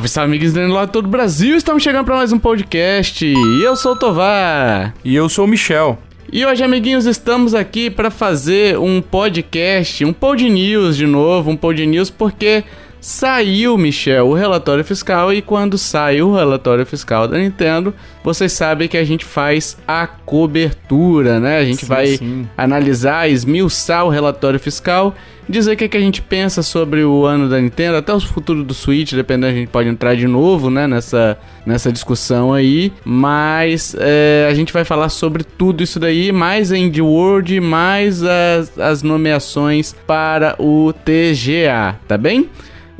Salve, salve, amigos do lá todo o Brasil! Estamos chegando para mais um podcast. E eu sou o Tovar. E eu sou o Michel. E hoje, amiguinhos, estamos aqui para fazer um podcast, um pod news de novo, um pod news porque saiu, Michel, o relatório fiscal e quando sai o relatório fiscal da Nintendo, vocês sabem que a gente faz a cobertura, né? A gente Sim, vai sim. analisar, esmiuçar o relatório fiscal, dizer o que, que a gente pensa sobre o ano da Nintendo, até o futuro do Switch, dependendo, a gente pode entrar de novo, né, nessa, nessa discussão aí, mas é, a gente vai falar sobre tudo isso daí, mais a Indie World, mais as, as nomeações para o TGA, tá bem?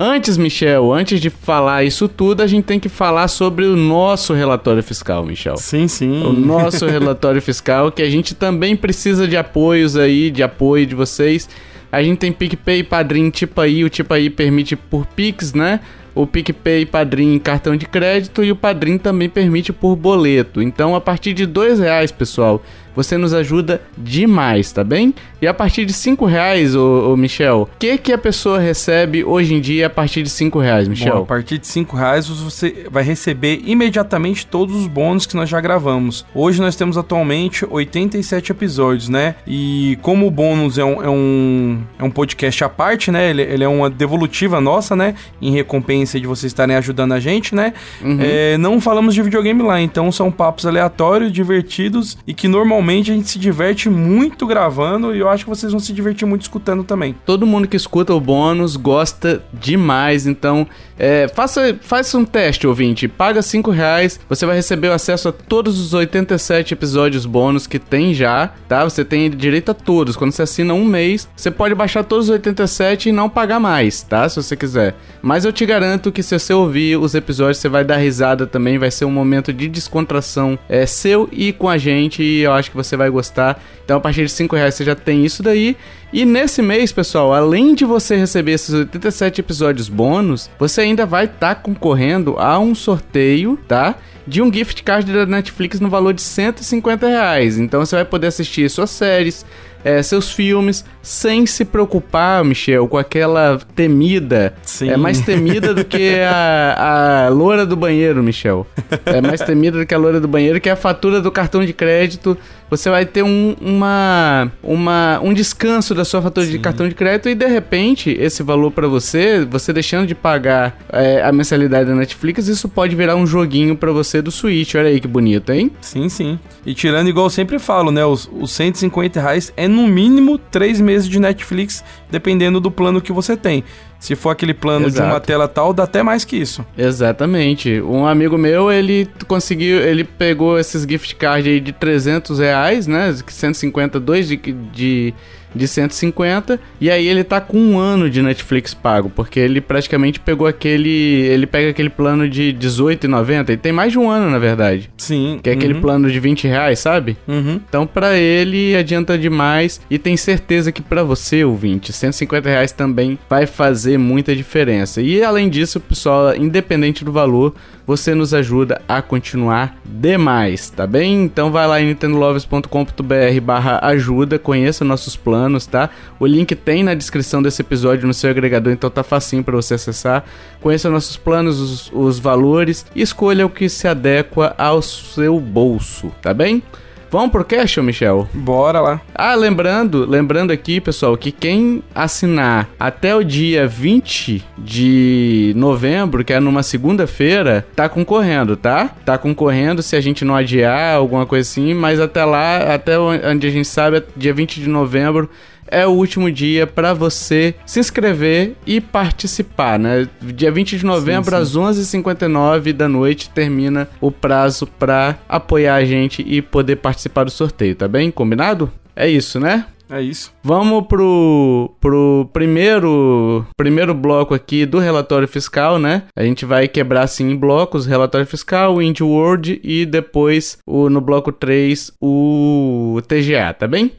Antes, Michel, antes de falar isso tudo, a gente tem que falar sobre o nosso relatório fiscal, Michel. Sim, sim. O nosso relatório fiscal, que a gente também precisa de apoios aí, de apoio de vocês. A gente tem PicPay, Padrim, Tipaí. O Tipaí permite por Pix, né? O PicPay, Padrim, cartão de crédito e o Padrim também permite por boleto. Então, a partir de dois reais, pessoal, você nos ajuda demais, tá bem? E a partir de cinco reais, ô, ô Michel, o que que a pessoa recebe hoje em dia a partir de cinco reais, Michel? Bom, a partir de 5 reais você vai receber imediatamente todos os bônus que nós já gravamos. Hoje nós temos atualmente 87 episódios, né? E como o bônus é um, é um, é um podcast à parte, né? Ele, ele é uma devolutiva nossa, né? Em recompensa de vocês estarem ajudando a gente, né? É, não falamos de videogame lá, então são papos aleatórios, divertidos e que normalmente a gente se diverte muito gravando e eu acho que vocês vão se divertir muito escutando também. Todo mundo que escuta o bônus gosta demais, então é, faça, faça um teste, ouvinte. Paga 5 reais, você vai receber o acesso a todos os 87 episódios bônus que tem já, tá? Você tem direito a todos. Quando você assina um mês, você pode baixar todos os 87 e não pagar mais, tá? Se você quiser. Mas eu te garanto que se você ouvir os episódios, você vai dar risada também, vai ser um momento de descontração é, seu e com a gente, e eu acho que você vai gostar. Então, a partir de 5 reais você já tem isso daí. E nesse mês, pessoal, além de você receber esses 87 episódios bônus, você ainda vai estar concorrendo a um sorteio, tá? De um gift card da Netflix no valor de 150 reais. Então você vai poder assistir suas séries, é, seus filmes, sem se preocupar, Michel, com aquela temida. Sim. É mais temida do que a, a loura do banheiro, Michel. É mais temida do que a loura do banheiro, que é a fatura do cartão de crédito. Você vai ter um, uma, uma, um descanso da sua fatura de cartão de crédito e de repente esse valor pra você, você deixando de pagar é, a mensalidade da Netflix, isso pode virar um joguinho pra você do Switch. Olha aí que bonito, hein? Sim, sim. E tirando, igual eu sempre falo, né? Os, os 150 reais é no mínimo 3 meses de Netflix, dependendo do plano que você tem. Se for aquele plano de uma Exato. tela tal, dá até mais que isso. Exatamente. Um amigo meu, ele conseguiu, ele pegou esses gift cards aí de 300 reais, né? 150, dois de, de, de 150. E aí ele tá com um ano de Netflix pago, porque ele praticamente pegou aquele, ele pega aquele plano de 18,90 e tem mais de um ano, na verdade. Sim. Que é aquele uhum, plano de 20 reais, sabe? Uhum. Então, pra ele, adianta demais. E tem certeza que pra você, ouvinte, 150 reais também vai fazer muita diferença. E além disso, pessoal, independente do valor, você nos ajuda a continuar demais, tá bem? Então vai lá em nintendolovers.com.br barra ajuda, conheça nossos planos, tá? O link tem na descrição desse episódio no seu agregador, então tá facinho pra você acessar. Conheça nossos planos, os, os valores e escolha o que se adequa ao seu bolso, tá bem? Vamos pro cash, Michel? Bora lá. Ah, lembrando, lembrando aqui, pessoal, que quem assinar até o dia 20 de novembro, que é numa segunda-feira, tá concorrendo, tá? Tá concorrendo se a gente não adiar, alguma coisa assim, mas até lá, até onde a gente sabe, é dia 20 de novembro é o último dia para você se inscrever e participar, né? Dia 20 de novembro, Sim, às 11h59 da noite, termina o prazo para apoiar a gente e poder participar do sorteio, tá bem? Combinado? É isso, né? É isso. Vamos pro, pro primeiro, primeiro bloco aqui do relatório fiscal, né? A gente vai quebrar assim em blocos, relatório fiscal, Indie World e depois o, no bloco 3 o TGA, tá bem?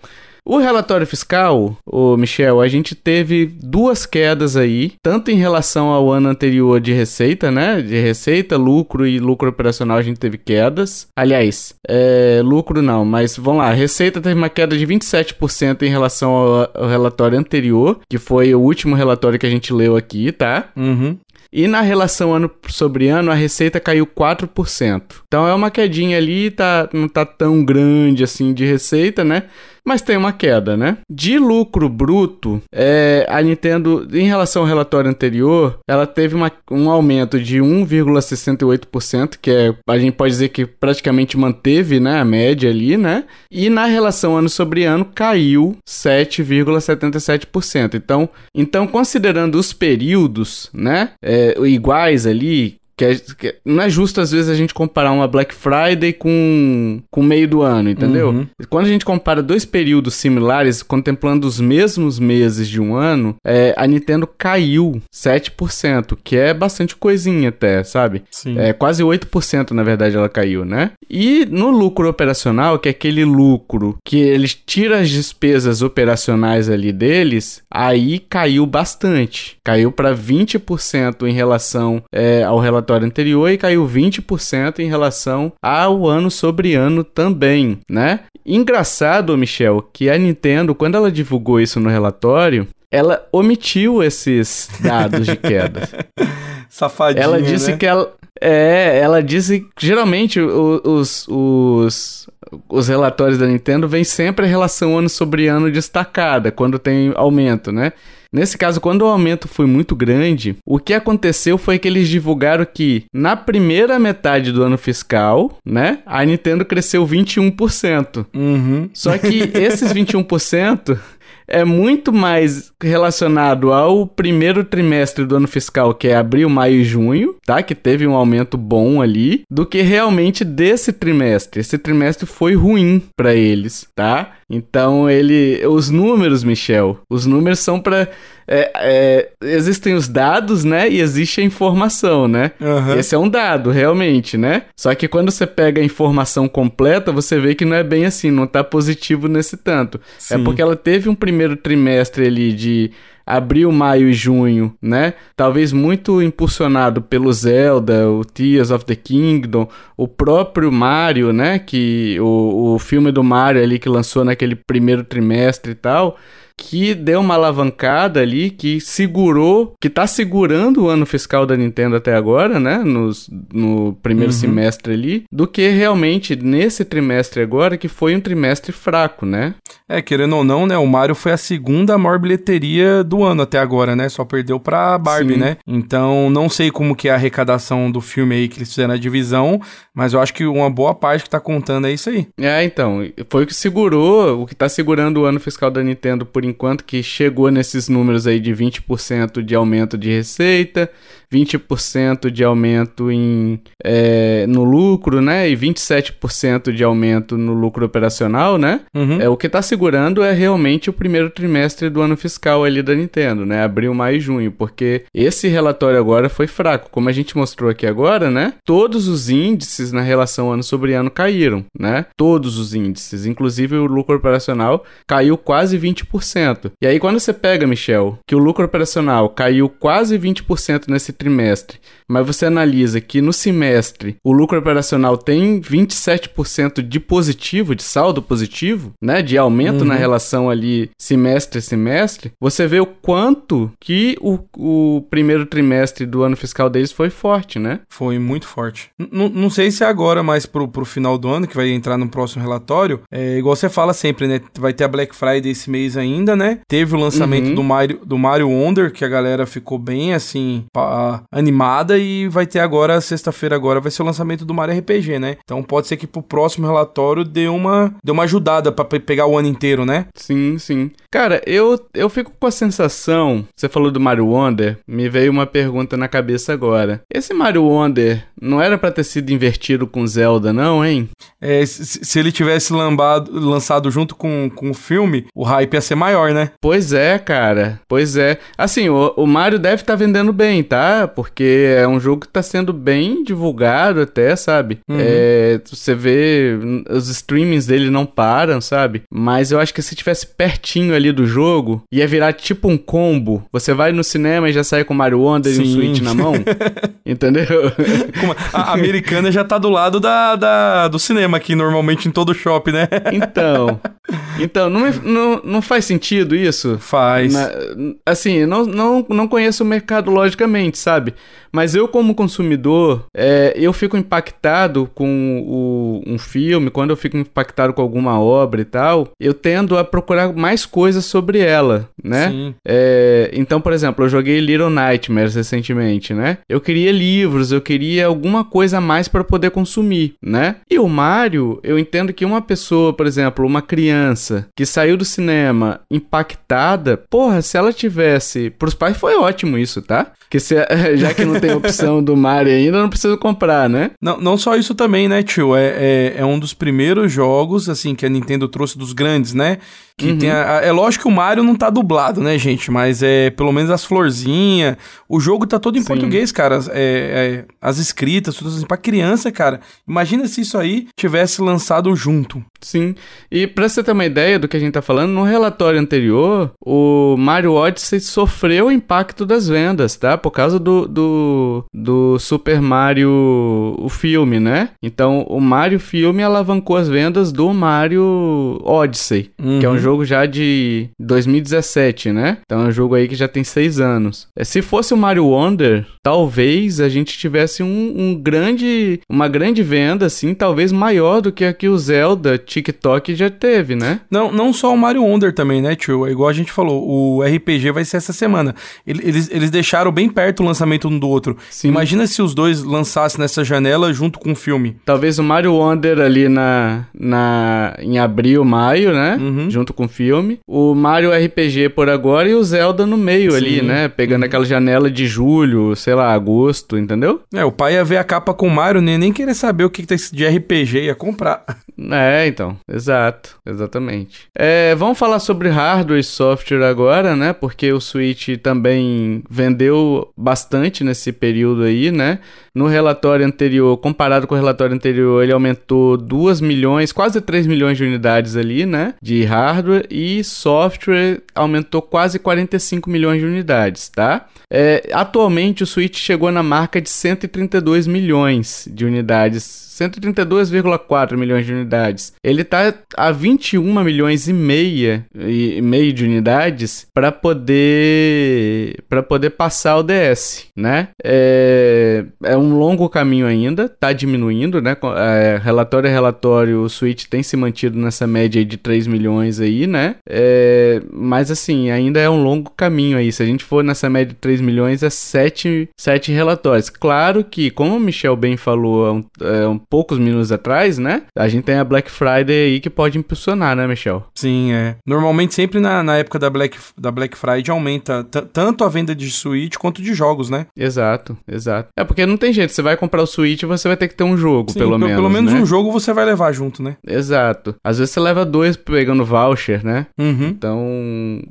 O relatório fiscal, o Michel, a gente teve duas quedas aí, tanto em relação ao ano anterior de receita, né? De receita, lucro e lucro operacional a gente teve quedas. Aliás, é, lucro não, mas vamos lá, a receita teve uma queda de 27% em relação ao, ao, relatório anterior, que foi o último relatório que a gente leu aqui, tá? Uhum. E na relação ano sobre ano, a receita caiu 4%. Então é uma quedinha ali, tá, não tá tão grande assim de receita, né? Mas tem uma queda, né? De lucro bruto, é, a Nintendo, em relação ao relatório anterior, ela teve uma, um aumento de 1,68%, que é, a gente pode dizer que praticamente manteve, né, a média ali, né? E na relação ano sobre ano caiu 7,77%. Então, então considerando os períodos, né, é, iguais ali, que, é, que, não é justo, às vezes, a gente comparar uma Black Friday com o meio do ano, entendeu? Uhum. Quando a gente compara dois períodos similares, contemplando os mesmos meses de um ano, é, a Nintendo caiu 7%, que é bastante coisinha até, sabe? Sim. É quase 8%, na verdade, ela caiu, né? E no lucro operacional, que é aquele lucro que eles tiram as despesas operacionais ali deles, aí caiu bastante. Caiu para 20% em relação é, ao relatório relatório anterior e caiu 20% em relação ao ano sobre ano também, né? Engraçado, Michel, que a Nintendo, quando ela divulgou isso no relatório, ela omitiu esses dados de queda. Safadinha, Ela disse né? que ela... É, ela disse que geralmente os, os, os relatórios da Nintendo vêm sempre a relação ano sobre ano destacada, quando tem aumento, né? Nesse caso, quando o aumento foi muito grande, o que aconteceu foi que eles divulgaram que na primeira metade do ano fiscal, né, a Nintendo cresceu 21%. Uhum. Só que esses 21% é muito mais relacionado ao primeiro trimestre do ano fiscal, que é abril, maio e junho, tá? Que teve um aumento bom ali, do que realmente desse trimestre. Esse trimestre foi ruim para eles, tá? Então ele, os números, Michel, os números são para é, é, existem os dados, né? E existe a informação, né? Uhum. Esse é um dado, realmente, né? Só que quando você pega a informação completa, você vê que não é bem assim, não tá positivo nesse tanto. É Sim. É porque ela teve um primeiro trimestre ali de abril, maio e junho, né? Talvez muito impulsionado pelo Zelda, o Tears of the Kingdom, o próprio Mario, né? Que o, o filme do Mario ali que lançou naquele primeiro trimestre e tal que deu uma alavancada ali, que segurou, que tá segurando o ano fiscal da Nintendo até agora, né? Nos, no primeiro uhum. semestre ali, do que realmente nesse trimestre agora, que foi um trimestre fraco, né? É, querendo ou não, né? O Mario foi a segunda maior bilheteria do ano até agora, né? Só perdeu pra Barbie, Sim. né? Então, não sei como que é a arrecadação do filme aí que eles fizeram na divisão, mas eu acho que uma boa parte que tá contando é isso aí. É, então, foi o que segurou, o que tá segurando o ano fiscal da Nintendo por enquanto, que chegou nesses números aí de 20% de aumento de receita, 20% de aumento em, é, no lucro, né? E 27% de aumento no lucro operacional, né? Uhum. É, o que tá segurando é realmente o primeiro trimestre do ano fiscal ali da Nintendo, né? Abril, maio e junho, porque esse relatório agora foi fraco. Como a gente mostrou aqui agora, né? Todos os índices na relação ano sobre ano caíram, né? Todos os índices, inclusive o lucro operacional caiu quase 20%. E aí quando você pega, Michel, que o lucro operacional caiu quase 20% nesse trimestre, mas você analisa que no semestre o lucro operacional tem 27% de positivo, de saldo positivo, né, de aumento uhum. na relação ali semestre a semestre, você vê o quanto que o, o primeiro trimestre do ano fiscal deles foi forte, né? Foi muito forte. N não sei se é agora, mas pro, pro final do ano, que vai entrar no próximo relatório, é igual você fala sempre, né? Vai ter a Black Friday esse mês ainda, né? Teve o lançamento uhum. do Mario do Mario Wonder, que a galera ficou bem assim, animada e vai ter agora, sexta-feira agora, vai ser o lançamento do Mario RPG, né? Então pode ser que pro próximo relatório dê uma, dê uma ajudada para pegar o ano inteiro, né? Sim, sim. Cara, eu, eu fico com a sensação você falou do Mario Wonder, me veio uma pergunta na cabeça agora. Esse Mario Wonder não era para ter sido invertido com Zelda, não, hein? É, se, se ele tivesse lambado, lançado junto com, com o filme, o hype ia ser maior, né? Pois é, cara. Pois é. Assim, o, o Mario deve estar tá vendendo bem, tá? Porque é um jogo que tá sendo bem divulgado até, sabe? Uhum. É, você vê, os streamings dele não param, sabe? Mas eu acho que se tivesse pertinho ali do jogo, ia virar tipo um combo. Você vai no cinema e já sai com Mario Wonder Sim. e um Switch na mão. Entendeu? a americana já tá do lado da, da, do cinema aqui, normalmente em todo shopping, né? Então. Então, não, não, não faz sentido isso? Faz. Na, assim, não, não, não conheço o mercado logicamente, sabe? Mas eu, como consumidor, é, eu fico impactado com o, um filme, quando eu fico impactado com alguma obra e tal, eu tendo a procurar mais coisas sobre ela, né? Sim. É, então, por exemplo, eu joguei Little Nightmares recentemente, né? Eu queria livros, eu queria alguma coisa a mais para poder consumir, né? E o Mario, eu entendo que uma pessoa, por exemplo, uma criança que saiu do cinema impactada, porra, se ela tivesse. Pros pais foi ótimo isso, tá? Que se, já que não tem opção do Mario ainda, não precisa comprar, né? Não, não só isso também, né, tio? É, é, é um dos primeiros jogos, assim, que a Nintendo trouxe dos grandes, né? Que uhum. tem a, a, é lógico que o Mario não tá dublado, né, gente? Mas é pelo menos as florzinhas. O jogo tá todo em Sim. português, cara. É, é, as escritas, tudo assim. Pra criança, cara. Imagina se isso aí tivesse lançado junto. Sim. E pra você ter uma ideia do que a gente tá falando, no relatório anterior, o Mario Odyssey sofreu o impacto das vendas, tá? Por causa do, do, do Super Mario, o filme, né? Então, o Mario filme alavancou as vendas do Mario Odyssey, uhum. que é um jogo jogo já de 2017, né? Então é um jogo aí que já tem seis anos. É, se fosse o Mario Wonder, talvez a gente tivesse um, um grande, uma grande venda, assim, talvez maior do que a que o Zelda TikTok já teve, né? Não, não só o Mario Wonder também, né, tio? É igual a gente falou, o RPG vai ser essa semana. Eles, eles deixaram bem perto o lançamento um do outro. Sim. Imagina se os dois lançassem nessa janela junto com o filme. Talvez o Mario Wonder ali na, na em abril, maio, né? Uhum. Junto com o filme. O Mario RPG por agora e o Zelda no meio Sim. ali, né? Pegando uhum. aquela janela de julho, sei lá, agosto, entendeu? É, o pai ia ver a capa com o Mario, nem, nem querer saber o que, que tem de RPG, ia comprar. É, então, exato, exatamente. É, vamos falar sobre hardware e software agora, né? Porque o Switch também vendeu bastante nesse período aí, né? No relatório anterior, comparado com o relatório anterior, ele aumentou 2 milhões, quase 3 milhões de unidades ali, né? De hardware e software aumentou quase 45 milhões de unidades, tá? É, atualmente o Switch chegou na marca de 132 milhões de unidades 132,4 milhões de unidades. Ele tá a 21 milhões e meia e meio de unidades para poder para poder passar o DS, né? É, é um longo caminho ainda, tá diminuindo, né? É, relatório a relatório, o Switch tem se mantido nessa média de 3 milhões aí, né? É, mas assim, ainda é um longo caminho aí. Se a gente for nessa média de 3 milhões, é 7, 7 relatórios. Claro que, como o Michel bem falou há um, é, um poucos minutos atrás, né? A gente tem a Black Friday aí que pode impulsionar, né, Michel? Sim, é. Normalmente sempre na, na época da Black, da Black Friday aumenta tanto a venda de Switch quanto de jogos, né? Exato, exato. É porque não tem jeito, você vai comprar o Switch você vai ter que ter um jogo, Sim, pelo, menos. Pelo menos né? um jogo você vai levar junto, né? Exato. Às vezes você leva dois pegando voucher, né? Uhum. Então,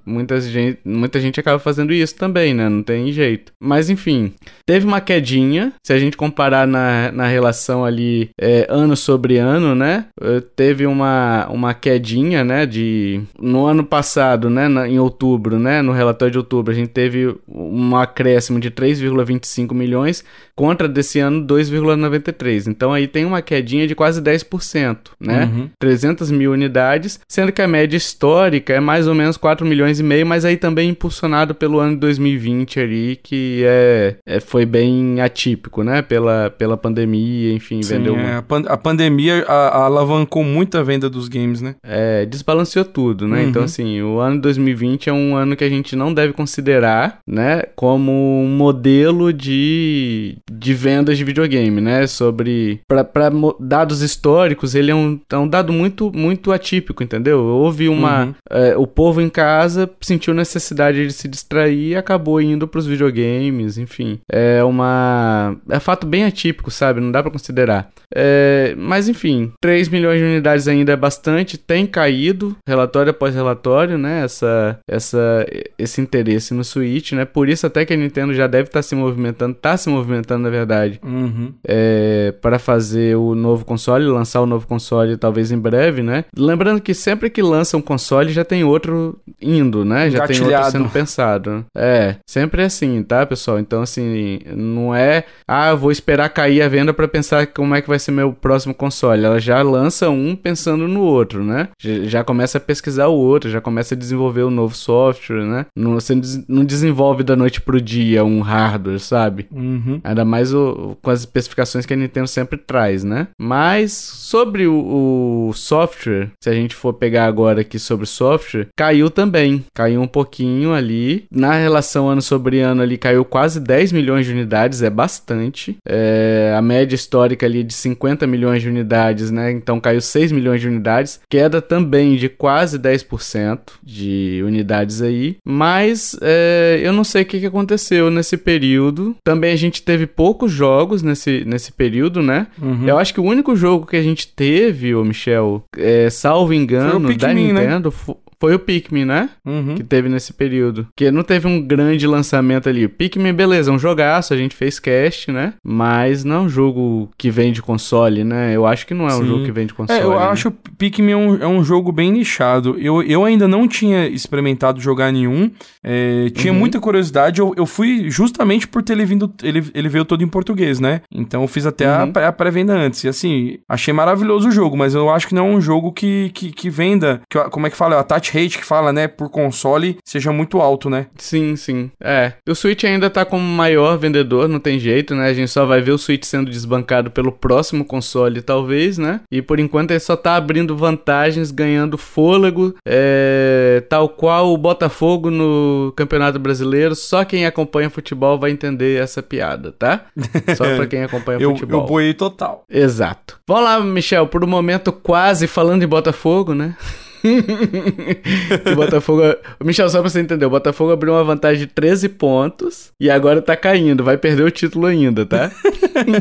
muita gente, muita gente acaba fazendo isso também, né? Não tem jeito. Mas enfim, teve uma quedinha. Se a gente comparar na, na relação ali é, ano sobre ano, né? Eh, teve uma, uma quedinha, né? De no ano passado, né? Na, em outubro, né? No relatório de outubro, a gente teve um acréscimo de 3,25 milhões contra desse ano 2,93. Então aí tem uma quedinha de quase 10%, né? Uhum. 300 mil unidades, sendo que a média histórica é mais ou menos 4 milhões e meio, mas aí também impulsionado pelo ano de 2020 ali, que é, é foi bem atípico, né? Pela, pela pandemia, enfim, Sim, vendeu É, a, pan a pandemia a, a alavancou muito a venda dos games, né? É, desbalanceou tudo, né? Então, uhum. Então, assim, o ano 2020 é um ano que a gente não deve considerar, né, como um modelo de, de vendas de videogame, né? Sobre. Para dados históricos, ele é um, é um dado muito, muito atípico, entendeu? Houve uma. Uhum. É, o povo em casa sentiu necessidade de se distrair e acabou indo pros videogames, enfim. É uma. É fato bem atípico, sabe? Não dá para considerar. É, mas enfim, 3 milhões de unidades ainda é bastante, tem caído, relatório após relatório, né? Essa, essa, esse interesse no Switch, né? Por isso até que a Nintendo já deve estar tá se movimentando, está se movimentando na verdade, uhum. é, para fazer o novo console, lançar o novo console talvez em breve, né? Lembrando que sempre que lança um console já tem outro indo, né? Já tem outro sendo pensado. É, sempre é assim, tá, pessoal? Então assim, não é, ah, eu vou esperar cair a venda para pensar como é que vai ser meu próximo console. Ela já lança um pensando no outro, né? Já começa a pesquisar o outro, já começa a desenvolver o um novo software, né? Não, você não desenvolve da noite pro dia um hardware, sabe? Uhum. Ainda mais o, com as especificações que a Nintendo sempre traz, né? Mas sobre o, o software, se a gente for pegar agora aqui sobre software, caiu também. Caiu um pouquinho ali. Na relação ano sobre ano ali, caiu quase 10 milhões de unidades, é bastante. É, a média histórica ali de 50 milhões de unidades, né? Então caiu 6 milhões de unidades, queda também de quase 10% de unidades aí. Mas é, eu não sei o que, que aconteceu nesse período. Também a gente teve poucos jogos nesse, nesse período, né? Uhum. Eu acho que o único jogo que a gente teve, o Michel, é, salvo engano, Pikmin, da né? Nintendo, né? Foi o Pikmin, né? Uhum. Que teve nesse período. Que não teve um grande lançamento ali. Pikmin, beleza, é um jogaço, a gente fez cast, né? Mas não é um jogo que vem de console, né? Eu acho que não é Sim. um jogo que vem de console. É, eu né? acho o Pikmin é um, é um jogo bem nichado. Eu, eu ainda não tinha experimentado jogar nenhum. É, tinha uhum. muita curiosidade. Eu, eu fui justamente por ter ele vindo. Ele, ele veio todo em português, né? Então eu fiz até uhum. a, a pré-venda antes. E assim, achei maravilhoso o jogo, mas eu acho que não é um jogo que, que, que venda. Que, como é que fala? A Tati rate que fala, né, por console seja muito alto, né? Sim, sim. É. O Switch ainda tá como maior vendedor, não tem jeito, né? A gente só vai ver o Switch sendo desbancado pelo próximo console, talvez, né? E por enquanto ele só tá abrindo vantagens, ganhando fôlego, é... tal qual o Botafogo no Campeonato Brasileiro. Só quem acompanha futebol vai entender essa piada, tá? Só pra quem acompanha eu, futebol. Eu boiei total. Exato. Vamos lá, Michel, por um momento quase falando em Botafogo, né? o Botafogo. Michel, só pra você entender, o Botafogo abriu uma vantagem de 13 pontos e agora tá caindo. Vai perder o título ainda, tá?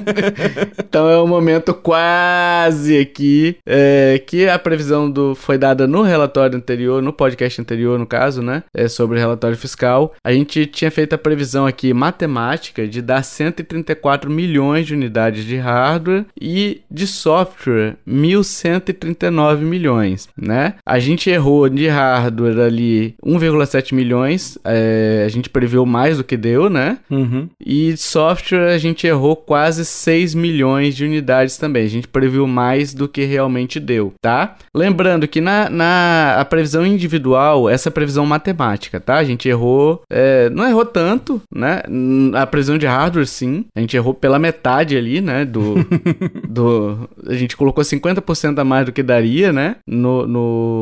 então é um momento quase aqui. É, que a previsão do, foi dada no relatório anterior, no podcast anterior, no caso, né? É, sobre o relatório fiscal. A gente tinha feito a previsão aqui matemática de dar 134 milhões de unidades de hardware e de software 1.139 milhões, né? A gente errou de hardware ali 1,7 milhões. É, a gente previu mais do que deu, né? Uhum. E software a gente errou quase 6 milhões de unidades também. A gente previu mais do que realmente deu, tá? Lembrando que na, na a previsão individual, essa previsão matemática, tá? A gente errou. É, não errou tanto, né? A previsão de hardware, sim. A gente errou pela metade ali, né? Do. do a gente colocou 50% a mais do que daria, né? no, no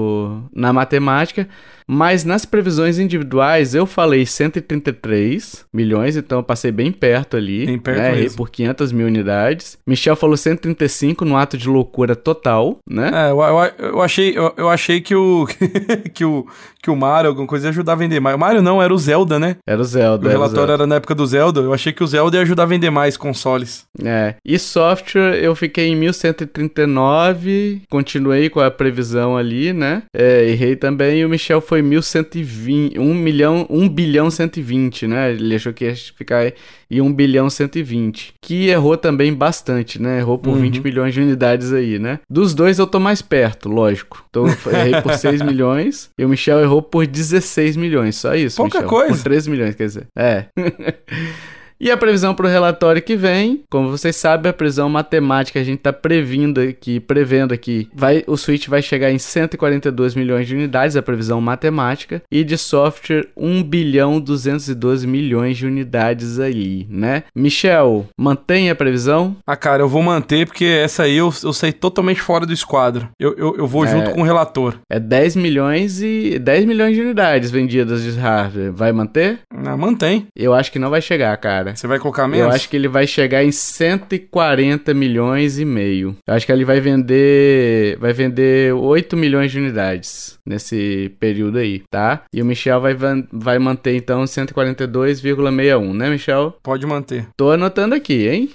na matemática, mas nas previsões individuais eu falei 133 milhões, então eu passei bem perto ali. Bem perto né? Errei por 500 mil unidades. Michel falou 135 no ato de loucura total, né? É, eu, eu, eu achei, eu, eu, achei que o, que o que o Mario, alguma coisa, ia ajudar a vender mais. O Mario não, era o Zelda, né? Era o Zelda. O relatório era, era na época do Zelda. Eu achei que o Zelda ia ajudar a vender mais consoles. É. E software eu fiquei em 1139, continuei com a previsão ali, né? É, errei também. E o Michel foi foi 1.120, 1 milhão, 1 bilhão 120, né? Ele achou que ia ficar em 1 bilhão 120. Que errou também bastante, né? Errou por uhum. 20 milhões de unidades aí, né? Dos dois eu tô mais perto, lógico. Então errei por 6 milhões e o Michel errou por 16 milhões, só isso. Pouca Michel. coisa. Por 13 milhões, quer dizer. É. E a previsão para o relatório que vem, como vocês sabem, a previsão matemática a gente está previndo aqui, prevendo aqui, vai, o Switch vai chegar em 142 milhões de unidades, a previsão matemática, e de software 1 bilhão 212 milhões de unidades aí, né? Michel, mantém a previsão? Ah, cara, eu vou manter porque essa aí eu, eu sei totalmente fora do esquadro. Eu, eu, eu vou É. junto com o relator. É 10 milhões e 10 milhões de unidades vendidas de hardware. Vai manter? Ah, mantém. Eu acho que não vai chegar, cara. Você vai colocar menos? Eu acho que ele vai chegar em 140 milhões e meio. Eu acho que ele vai vender vai vender 8 milhões de unidades nesse período aí, tá? E o Michel vai, vai manter então 142,61, né, Michel? Pode manter. Tô anotando aqui, hein?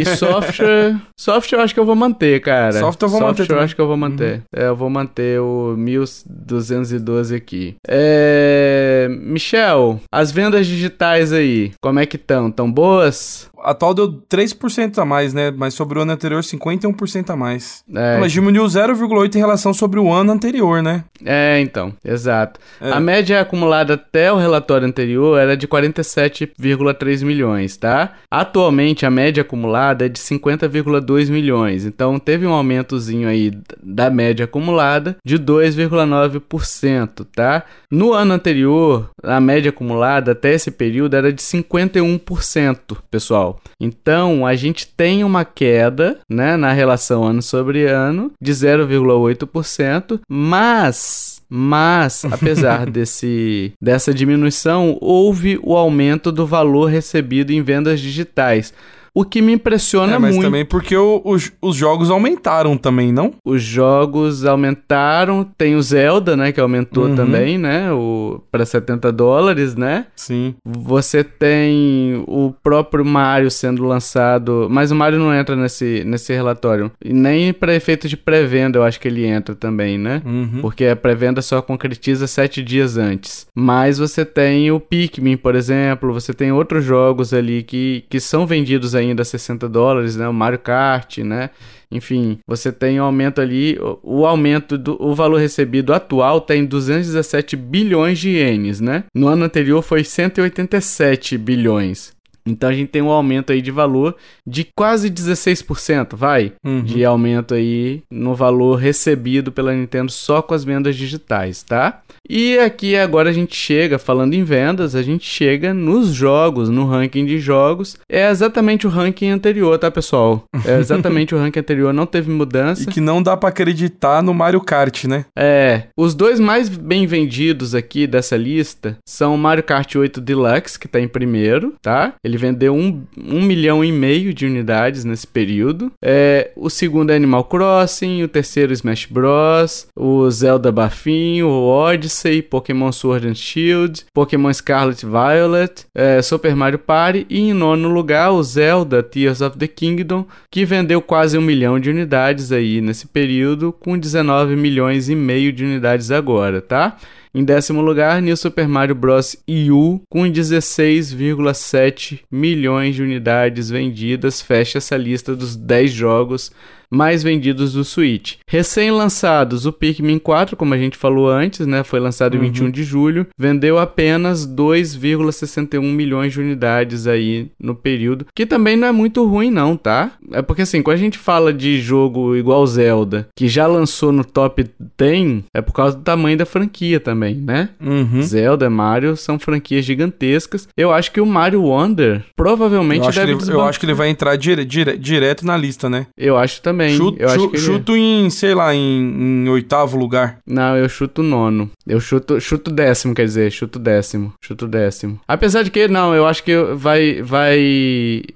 E software, software eu acho que eu vou manter, cara. Software eu vou manter Software eu. Uhum. acho que eu vou manter. É, eu vou manter o 1212 aqui. É, Michel, as vendas digitais aí, como é que estão? Tão boas? A atual deu 3% a mais, né? Mas sobre o ano anterior, 51% a mais. É, Mas diminuiu 0,8 em relação sobre o ano anterior, né? É, então, exato. É. A média acumulada até o relatório anterior era de 47,3 milhões, tá? Atualmente a média acumulada é de 50,2 milhões. Então teve um aumentozinho aí da média acumulada de 2,9%, tá? No ano anterior, a média acumulada até esse período era de 51%, pessoal. Então, a gente tem uma queda, né, na relação ano sobre ano de 0,8%, mas mas, apesar desse, dessa diminuição, houve o aumento do valor recebido em vendas digitais. O que me impressiona É, mas muito. também porque o- os, os jogos aumentaram também, não? Os jogos aumentaram. Tem o Zelda, né? Que aumentou Uhum. também, né? O, para 70 dólares, né? Sim. Você tem o próprio Mario sendo lançado, mas o Mario não entra nesse, nesse relatório. E nem para efeito de pré-venda eu acho que ele entra também, né? Uhum. Porque a pré-venda só concretiza sete dias antes. Mas você tem o Pikmin, por exemplo, você tem outros jogos ali que, que são vendidos ainda a 60 dólares, né? O Mario Kart, né? Enfim, você tem um aumento ali, o, aumento do o valor recebido atual está em 217 bilhões de ienes, né? No ano anterior foi 187 bilhões. Então a gente tem um aumento aí de valor de quase 16%, vai? Uhum. De aumento aí no valor recebido pela Nintendo só com as vendas digitais, tá? E aqui agora a gente chega, falando em vendas, a gente chega nos jogos, no ranking de jogos. É exatamente o ranking anterior, tá, pessoal? É exatamente o ranking anterior, não teve E mudança. que não dá pra acreditar no Mario Kart, né? É, os dois mais bem vendidos aqui dessa lista são o Mario Kart 8 Deluxe, que tá em primeiro, tá? Ele vendeu um, um milhão e meio de unidades nesse período. É, o segundo é Animal Crossing, o terceiro Smash Bros, o Zelda Bafinho, o Odyssey, Pokémon Sword and Shield, Pokémon Scarlet Violet, é, Super Mario Party e em nono lugar o Zelda Tears of the Kingdom, que vendeu quase um milhão de unidades aí nesse período, com 19 milhões e meio de unidades agora, tá? Em décimo lugar, New Super Mario Bros. U, com 16,7 milhões de unidades vendidas, fecha essa lista dos 10 jogos mais vendidos do Switch. Recém-lançados, o Pikmin 4, como a gente falou antes, né, foi lançado em 21 de julho, vendeu apenas 2,61 milhões de unidades aí no período, que também não é muito ruim não, tá? É porque assim, quando a gente fala de jogo igual Zelda, que já lançou no top 10, é por causa do tamanho da franquia também, né? Uhum. Zelda, Mario são franquias gigantescas. Eu acho que o Mario Wonder provavelmente Eu deve ele, eu acho que ele vai entrar dire- dire- direto na lista, né? Eu acho também. Chuto, eu chu- ele- chuto em, sei lá, em, em oitavo lugar. Não, eu chuto nono. Eu chuto, chuto décimo, quer dizer, chuto décimo. Chuto décimo. Apesar de que, não, eu acho que vai. vai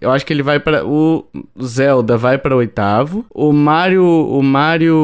eu acho que ele vai para O Zelda vai para oitavo. O Mario. O Mario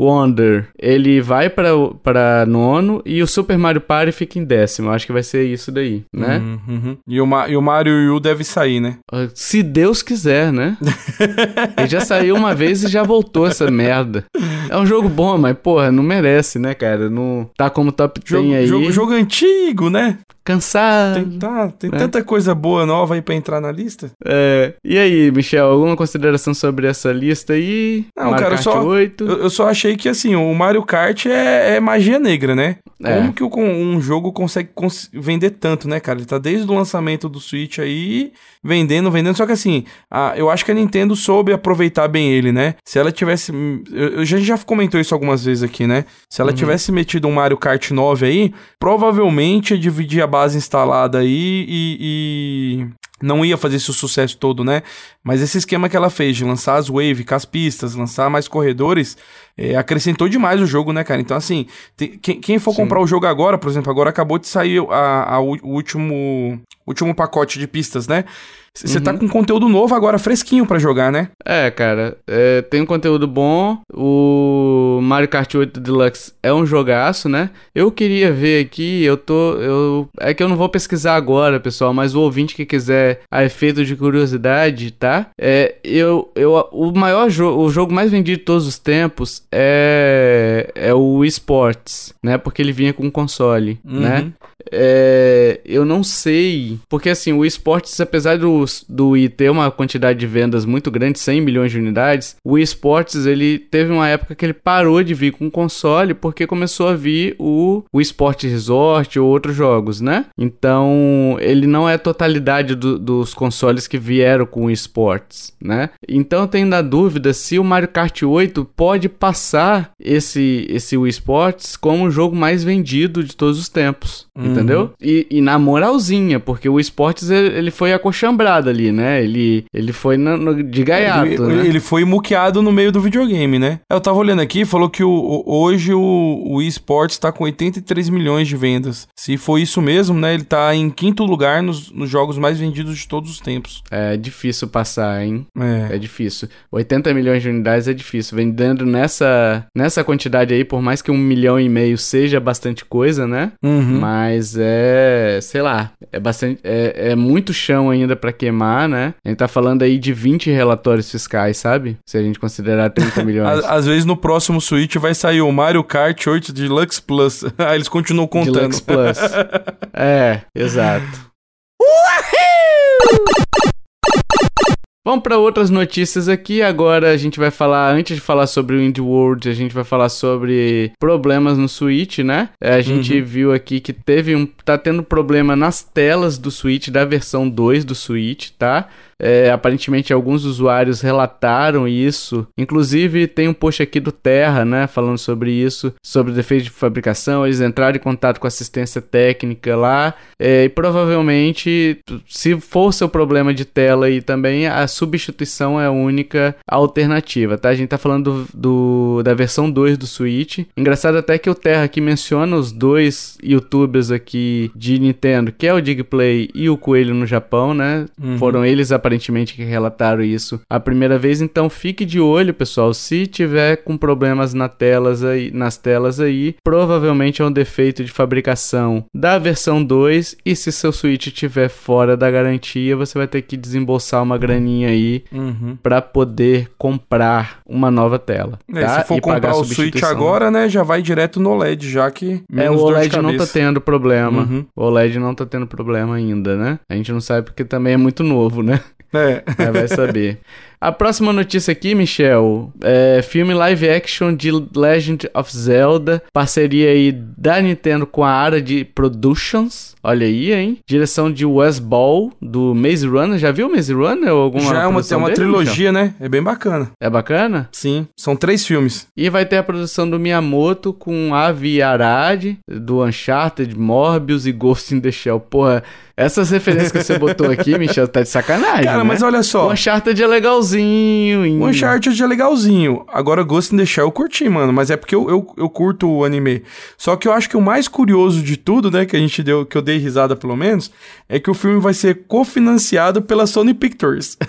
Wonder, ele vai para para nono. E o Super Mario Party fica em décimo. Eu acho que vai ser isso daí, né? Uhum, uhum. E, o Ma- e o Mario U deve sair, né? Se Deus quiser, né? Ele já saiu uma vez e já voltou essa merda. É um jogo bom, mas, porra, não merece, né, cara? Não tá como top 10 Jogo, aí. jogo, jogo antigo, né? Cansado. Tem, tá, tem É. tanta coisa boa nova aí pra entrar na lista. É. E aí, Michel, alguma consideração sobre essa lista aí? Não, Mario cara, Kart só- 8? Eu, eu só achei que, assim, o Mario Kart é, é magia negra, né? É. Como que um jogo consegue cons vender tanto, né, cara? Ele tá desde o lançamento do Switch aí, vendendo, vendendo. Só que assim, a, eu acho que a Nintendo soube aproveitar bem ele, né? Se ela tivesse. Eu, eu já, já comentou isso algumas vezes aqui, né? Se ela uhum. tivesse metido um Mario Kart 9 aí, provavelmente ia dividir a base instalada aí e, e não ia fazer esse sucesso todo, né? Mas esse esquema que ela fez de lançar as wave com as pistas, lançar mais corredores, é, acrescentou demais o jogo, né, cara? Então, assim, quem, quem, for Sim. comprar o jogo agora, por exemplo, agora acabou de sair a, a, o último, último pacote de pistas, né? Você tá uhum. tá com conteúdo novo agora, fresquinho para jogar, né? É, cara. É, tem um conteúdo bom. O Mario Kart 8 Deluxe é um jogaço, né? Eu queria ver aqui, eu tô. Eu, é que eu não vou pesquisar agora, pessoal, mas o ouvinte que quiser, a efeito de curiosidade, tá? É, eu, eu, o maior jogo, o jogo mais vendido de todos os tempos é, é o eSports, né? Porque ele vinha com console, né? uhum. né? É, eu não sei, porque assim, o esportes, apesar do, do Wii ter uma quantidade de vendas muito grande, 100 milhões de unidades, o esportes ele teve uma época que ele parou de vir com console porque começou a vir o, o Sport Resort ou outros jogos, né? Então, ele não é a totalidade do, dos consoles que vieram com o esportes, né? Então, eu tenho na dúvida se o Mario Kart 8 pode passar esse, esse Wii Sports como o jogo mais vendido de todos os tempos. Hum entendeu? Uhum. E, e, na moralzinha, porque o esportes ele, ele foi acochambrado ali, né? Ele, ele foi no, no, de gaiato, ele, né? ele foi muqueado no meio do videogame, né? Eu tava olhando aqui, falou que o, hoje o, o esportes tá com 83 milhões de vendas. Se for isso mesmo, né? Ele tá em quinto lugar nos, nos jogos mais vendidos de todos os tempos. É difícil passar, hein? É. é difícil. 80 milhões de unidades é difícil. Vendendo nessa, nessa quantidade aí, por mais que um milhão e meio seja bastante coisa, né? Uhum. Mas mas é, sei lá, é bastante, é, é muito chão ainda para queimar, né? A gente tá falando aí de 20 relatórios fiscais, sabe? Se a gente considerar 30 milhões. às, às, vezes no próximo Switch vai sair o Mario Kart 8 Deluxe Plus. Aí eles continuam contando. Deluxe Plus. é, exato. Uhul! Vamos para outras notícias aqui. Agora a gente vai falar, antes de falar sobre o Indie World, a gente vai falar sobre problemas no Switch, né? É, a gente uhum. viu aqui que teve um. tá tendo problema nas telas do Switch, da versão 2 do Switch, tá? É, aparentemente alguns usuários relataram isso. Inclusive tem um post aqui do Terra, né, falando sobre isso, sobre defeito de fabricação. Eles entraram em contato com assistência técnica lá é, e provavelmente, se for seu problema de tela aí também, a substituição é a única alternativa, tá? A gente tá falando do, do da versão 2 do Switch. Engraçado até que o Terra aqui menciona os dois youtubers aqui de Nintendo, que é o Digplay e o Coelho no Japão, né? Uhum. Foram eles aparentemente que relataram isso a primeira vez, então fique de olho, pessoal. Se tiver com problemas na telas aí, nas telas aí, provavelmente é um defeito de fabricação da versão 2 e se seu Switch estiver fora da garantia, você vai ter que desembolsar uma graninha aí uhum. para poder comprar uma nova tela. É, tá? Se for e comprar o Switch agora, né, já vai direto no OLED, já que É, o OLED não tá tendo problema. Uhum. O OLED não tá tendo problema ainda, né? A gente não sabe porque também é muito novo, né? É. é vai saber. A próxima notícia aqui, Michel, é filme live action de Legend of Zelda, parceria aí da Nintendo com a área de Productions. Olha aí, hein? Direção de Wes Ball, do Maze Runner. Já viu Maze Runner? Ou alguma Já é uma, é uma dele, trilogia, Michel? né? É bem bacana. É bacana? Sim, são três filmes. E vai ter a produção do Miyamoto com Avi Arad, do Uncharted, Morbius e Ghost in the Shell. Porra, essas referências que você botou aqui, Michel, tá de sacanagem. Cara, né? mas olha só. O Uncharted é legalzinho legalzinho. O Uncharted é legalzinho. Agora, Ghost in the Shell eu curti, mano. Mas é porque eu, eu, eu, curto o anime. Só que eu acho que o mais curioso de tudo, né? Que a gente deu, que eu dei risada pelo menos, é que o filme vai ser cofinanciado pela Sony Pictures.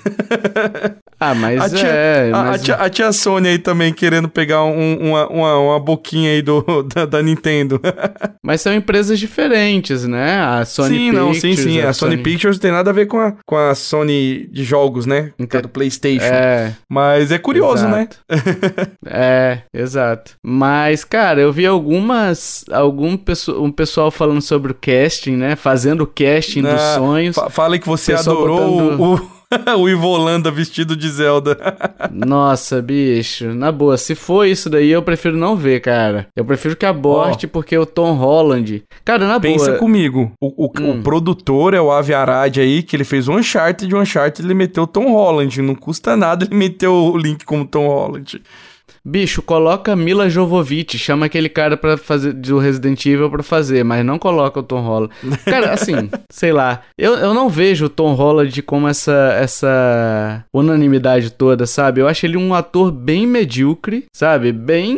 Ah, mas a tia, é. Mas... A, a, tia, a, tia, Sony aí também querendo pegar um, uma, uma, uma, boquinha aí do, da, da, Nintendo. mas são empresas diferentes, né? A Sony sim, Pictures. Sim, sim, sim. A, a Sony... Sony Pictures tem nada a ver com a, com a Sony de jogos, né? Que é do PlayStation. É. Mas é curioso, né? exato. né? é, exato. Mas, cara, eu vi algumas. Algum pessoal, um pessoal falando sobre o casting, né? Fazendo o casting dos sonhos. Fala que você adorou botando... o o Ivo Holanda vestido de Zelda. Nossa, bicho. Na boa, se for isso daí, eu prefiro não ver, cara. Eu prefiro que aborte, oh. porque o Tom Holland. Cara, na Pensa boa. Pensa comigo. O, o, hum. o, produtor é o Avi Arad aí, que ele fez um Uncharted de Uncharted, ele meteu o Tom Holland. Não custa nada ele meter o Link como Tom Holland. Bicho, coloca Mila Jovovich, chama aquele cara para fazer do Resident Evil para fazer, mas não coloca o Tom Holland. Cara, assim, sei lá. Eu, eu não vejo o Tom Holland como essa essa unanimidade toda, sabe? Eu acho ele um ator bem medíocre, sabe? Bem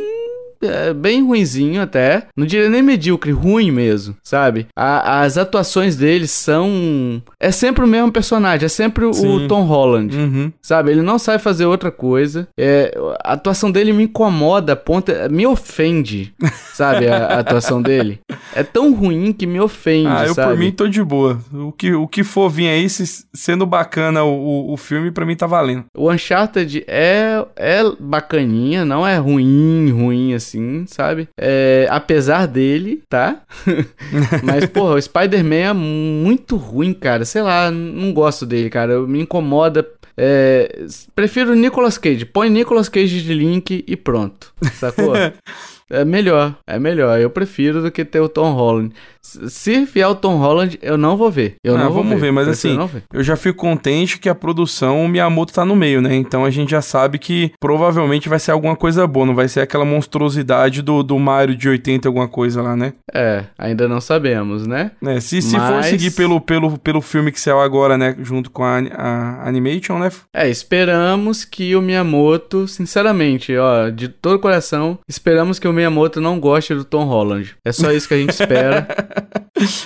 é, bem ruinzinho até. Não diria nem medíocre, ruim mesmo, sabe? A, as atuações dele são. É sempre o mesmo personagem, é sempre Sim. o Tom Holland, uhum. sabe? Ele não sabe fazer outra coisa. É, a atuação dele me incomoda, ponta, me ofende, sabe? A, a, atuação dele. É tão ruim que me ofende, ah, eu sabe? por mim tô de boa. O que, o que for vir aí, se, sendo bacana o, o, o filme, pra mim tá valendo. O Uncharted é, é bacaninha, não é ruim, ruim assim assim, sabe? É, apesar dele, tá? Mas, porra, o Spider-Man é muito ruim, cara. Sei lá, não gosto dele, cara. Me incomoda. É, prefiro Nicolas Cage. Põe Nicolas Cage de link e pronto. Sacou? É melhor, é melhor. Eu prefiro do que ter o Tom Holland. Se vier o Tom Holland, eu não vou ver. Eu não, não vamos ver, ver mas assim, ver. eu já fico contente que a produção, o Miyamoto tá no meio, né? Então a gente já sabe que provavelmente vai ser alguma coisa boa, não vai ser aquela monstruosidade do, do Mario de 80, alguma coisa lá, né? É, ainda não sabemos, né? É, se, se mas... for seguir pelo, pelo, pelo filme que saiu agora, né? Junto com a, a Animation, né? É, esperamos que o Miyamoto, sinceramente, ó, de todo coração, esperamos que o Miyamoto não goste do Tom Holland. É só isso que a gente espera.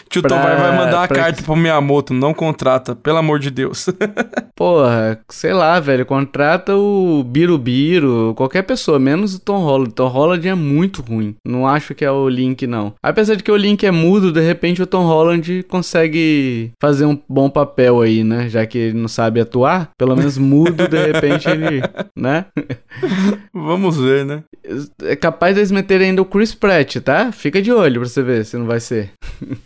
Tio pra, Tom vai, vai mandar a pra... carta pro Miyamoto, não contrata, pelo amor de Deus. Porra, sei lá, velho, contrata o Birubiru, qualquer pessoa, menos o Tom Holland. Tom Holland é muito ruim. Não acho que é o Link, não. Apesar de que o Link é mudo, de repente o Tom Holland consegue fazer um bom papel aí, né? Já que ele não sabe atuar, pelo menos mudo, de repente ele, né? Vamos ver, né? É capaz de meterem ainda o Chris Pratt, tá? Fica de olho pra você ver se não vai ser.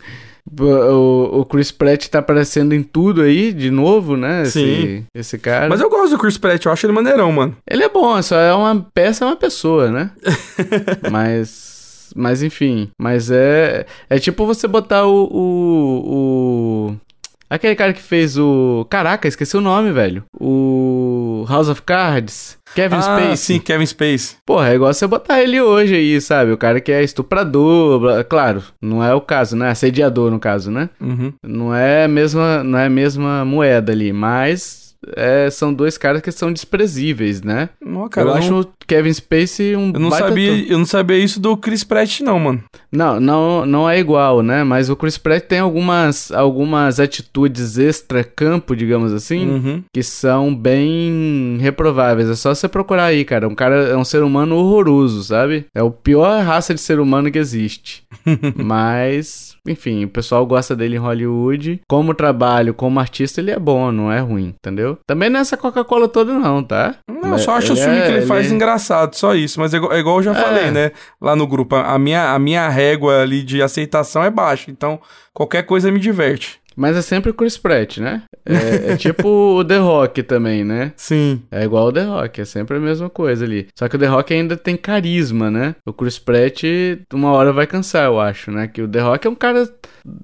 O, o, Chris Pratt tá aparecendo em tudo aí, de novo, né? Sim. Esse, esse cara. Mas eu gosto do Chris Pratt, eu acho ele maneirão, mano. Ele é bom, só é uma peça, é uma pessoa, né? mas. Mas enfim. Mas é. É tipo você botar o, o, o. Aquele cara que fez o. Caraca, esqueci o nome, velho. O House of Cards. Kevin ah, Space. Sim, Kevin Space. Porra, é igual você botar ele hoje aí, sabe? O cara que é estuprador, claro, não é o caso, né? Assediador, no caso, né? Uhum. Não é a mesma, não é a mesma moeda ali, mas é, são dois caras que são desprezíveis, né? Não, cara, eu, eu acho não... o Kevin Spacey um eu não sabia Eu não sabia isso do Chris Pratt, não, mano. Não, não, não é igual, né? Mas o Chris Pratt tem algumas, algumas atitudes extra-campo, digamos assim, uhum. que são bem reprováveis. É só você procurar aí, cara. Um cara é um ser humano horroroso, sabe? É o pior raça de ser humano que existe. Mas enfim, o pessoal gosta dele em Hollywood. Como trabalho, como artista, ele é bom, não é ruim, entendeu? Também não é essa Coca-Cola toda, não, tá? Não, só acho o filme é, que ele, ele faz é... engraçado, só isso. Mas é igual, é igual eu já é. falei, né? Lá no grupo, a minha, a minha régua ali de aceitação é baixa. Então, qualquer coisa me diverte. Mas é sempre o Chris Pratt, né? É, é, tipo o The Rock também, né? Sim. É igual o The Rock, é sempre a mesma coisa ali. Só que o The Rock ainda tem carisma, né? O Chris Pratt, uma hora vai cansar, eu acho, né? Que o The Rock é um cara.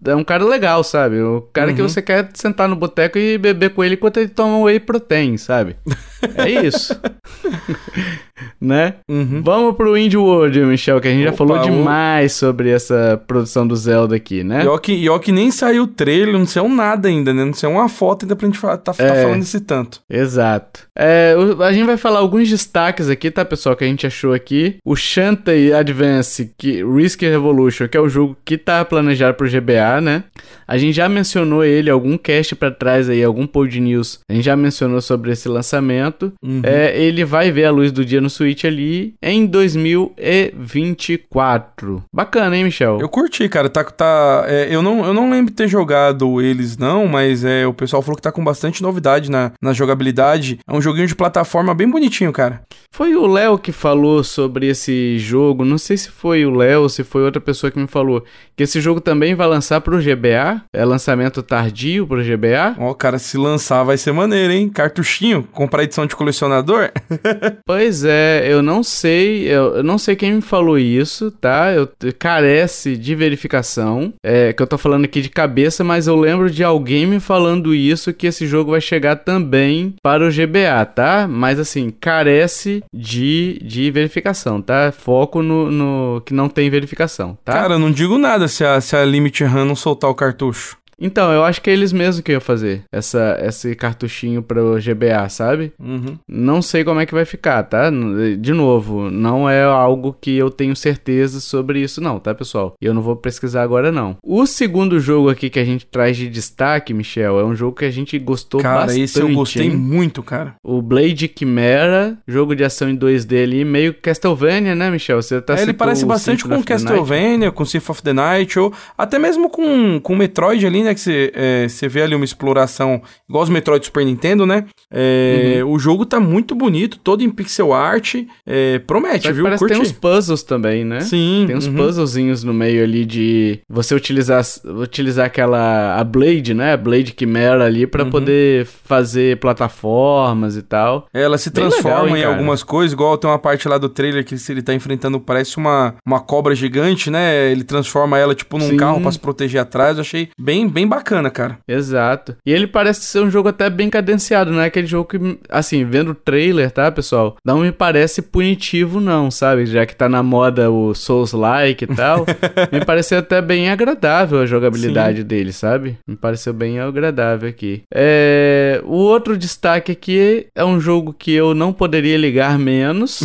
É um cara legal, sabe? O cara uhum. que você quer sentar no boteco e beber com ele enquanto ele toma whey protein, sabe? É isso. né? Uhum. Vamos pro Indie World, Michel, que a gente Opa, já falou demais sobre essa produção do Zelda aqui, né? E ó que, nem saiu o trailer, não saiu nada ainda, né? Não saiu uma foto ainda pra gente falar, tá, tá é, tá falando esse tanto. Exato. É, a gente vai falar alguns destaques aqui, tá, pessoal, que a gente achou aqui. O Shantae Advance, que, Risk Revolution, que é o jogo que tá planejado pro GBA, né? A gente já mencionou ele, algum cast para trás aí, algum pod news. A gente já mencionou sobre esse lançamento. Lançamento. Uhum. É, ele vai ver a luz do dia no Switch ali em 2024. Bacana, hein, Michel? Eu curti, cara. Tá, tá, é, eu, não, eu não lembro de ter jogado eles, não, mas é, o pessoal falou que tá com bastante novidade na, na jogabilidade. É um joguinho de plataforma bem bonitinho, cara. Foi o Léo que falou sobre esse jogo. Não sei se foi o Léo ou se foi outra pessoa que me falou. Que esse jogo também vai lançar pro GBA. É lançamento tardio pro GBA. Ó, oh, cara, se lançar vai ser maneiro, hein? Cartuchinho, comprar edição de colecionador. pois é, eu não sei. Eu, eu, não sei quem me falou isso, tá? Eu carece de verificação. É que eu tô falando aqui de cabeça, mas eu lembro de alguém me falando isso que esse jogo vai chegar também para o GBA, tá? Mas assim, carece de, de verificação, tá? Foco no, no que não tem verificação, tá? Cara, eu não digo nada se a, se a Limit Run não soltar o cartucho. Então, eu acho que é eles mesmos que iam fazer essa, esse cartuchinho pro GBA, sabe? Uhum. Não sei como é que vai ficar, tá? De novo, não é algo que eu tenho certeza sobre isso, não, tá, pessoal? E eu não vou pesquisar agora, não. O segundo jogo aqui que a gente traz de destaque, Michel, é um jogo que a gente gostou cara, bastante. Cara, esse eu gostei hein? muito, cara. O Blade Chimera, jogo de ação em 2D ali, meio Castlevania, né, Michel? Você tá é, ele parece bastante com Castlevania, com Symphony of the Night, ou até mesmo com, com Metroid ali, né? Né? Que você é, vê ali uma exploração, igual os Metroid Super Nintendo, né? É, uhum. O jogo tá muito bonito, todo em pixel art. É, promete, viu? Parece que tem uns puzzles também, né? Sim. Tem uns uhum. puzzlezinhos no meio ali de você utilizar, utilizar aquela. a Blade, né? A Blade Chimera ali para uhum. poder fazer plataformas e tal. Ela se Bem transforma legal, hein, em cara? algumas coisas, igual tem uma parte lá do trailer que ele tá enfrentando, parece uma, uma cobra gigante, né? Ele transforma ela tipo num Sim. carro para se proteger atrás. Eu achei bem, bem bem bacana, cara. Exato. E ele parece ser um jogo até bem cadenciado, não é aquele jogo que, assim, vendo o trailer, tá, pessoal? Não me parece punitivo, não, sabe? Já que tá na moda o Souls-like e tal. me pareceu até bem agradável a jogabilidade Sim. dele, sabe? Me pareceu bem agradável aqui. É... O outro destaque aqui é um jogo que eu não poderia ligar menos.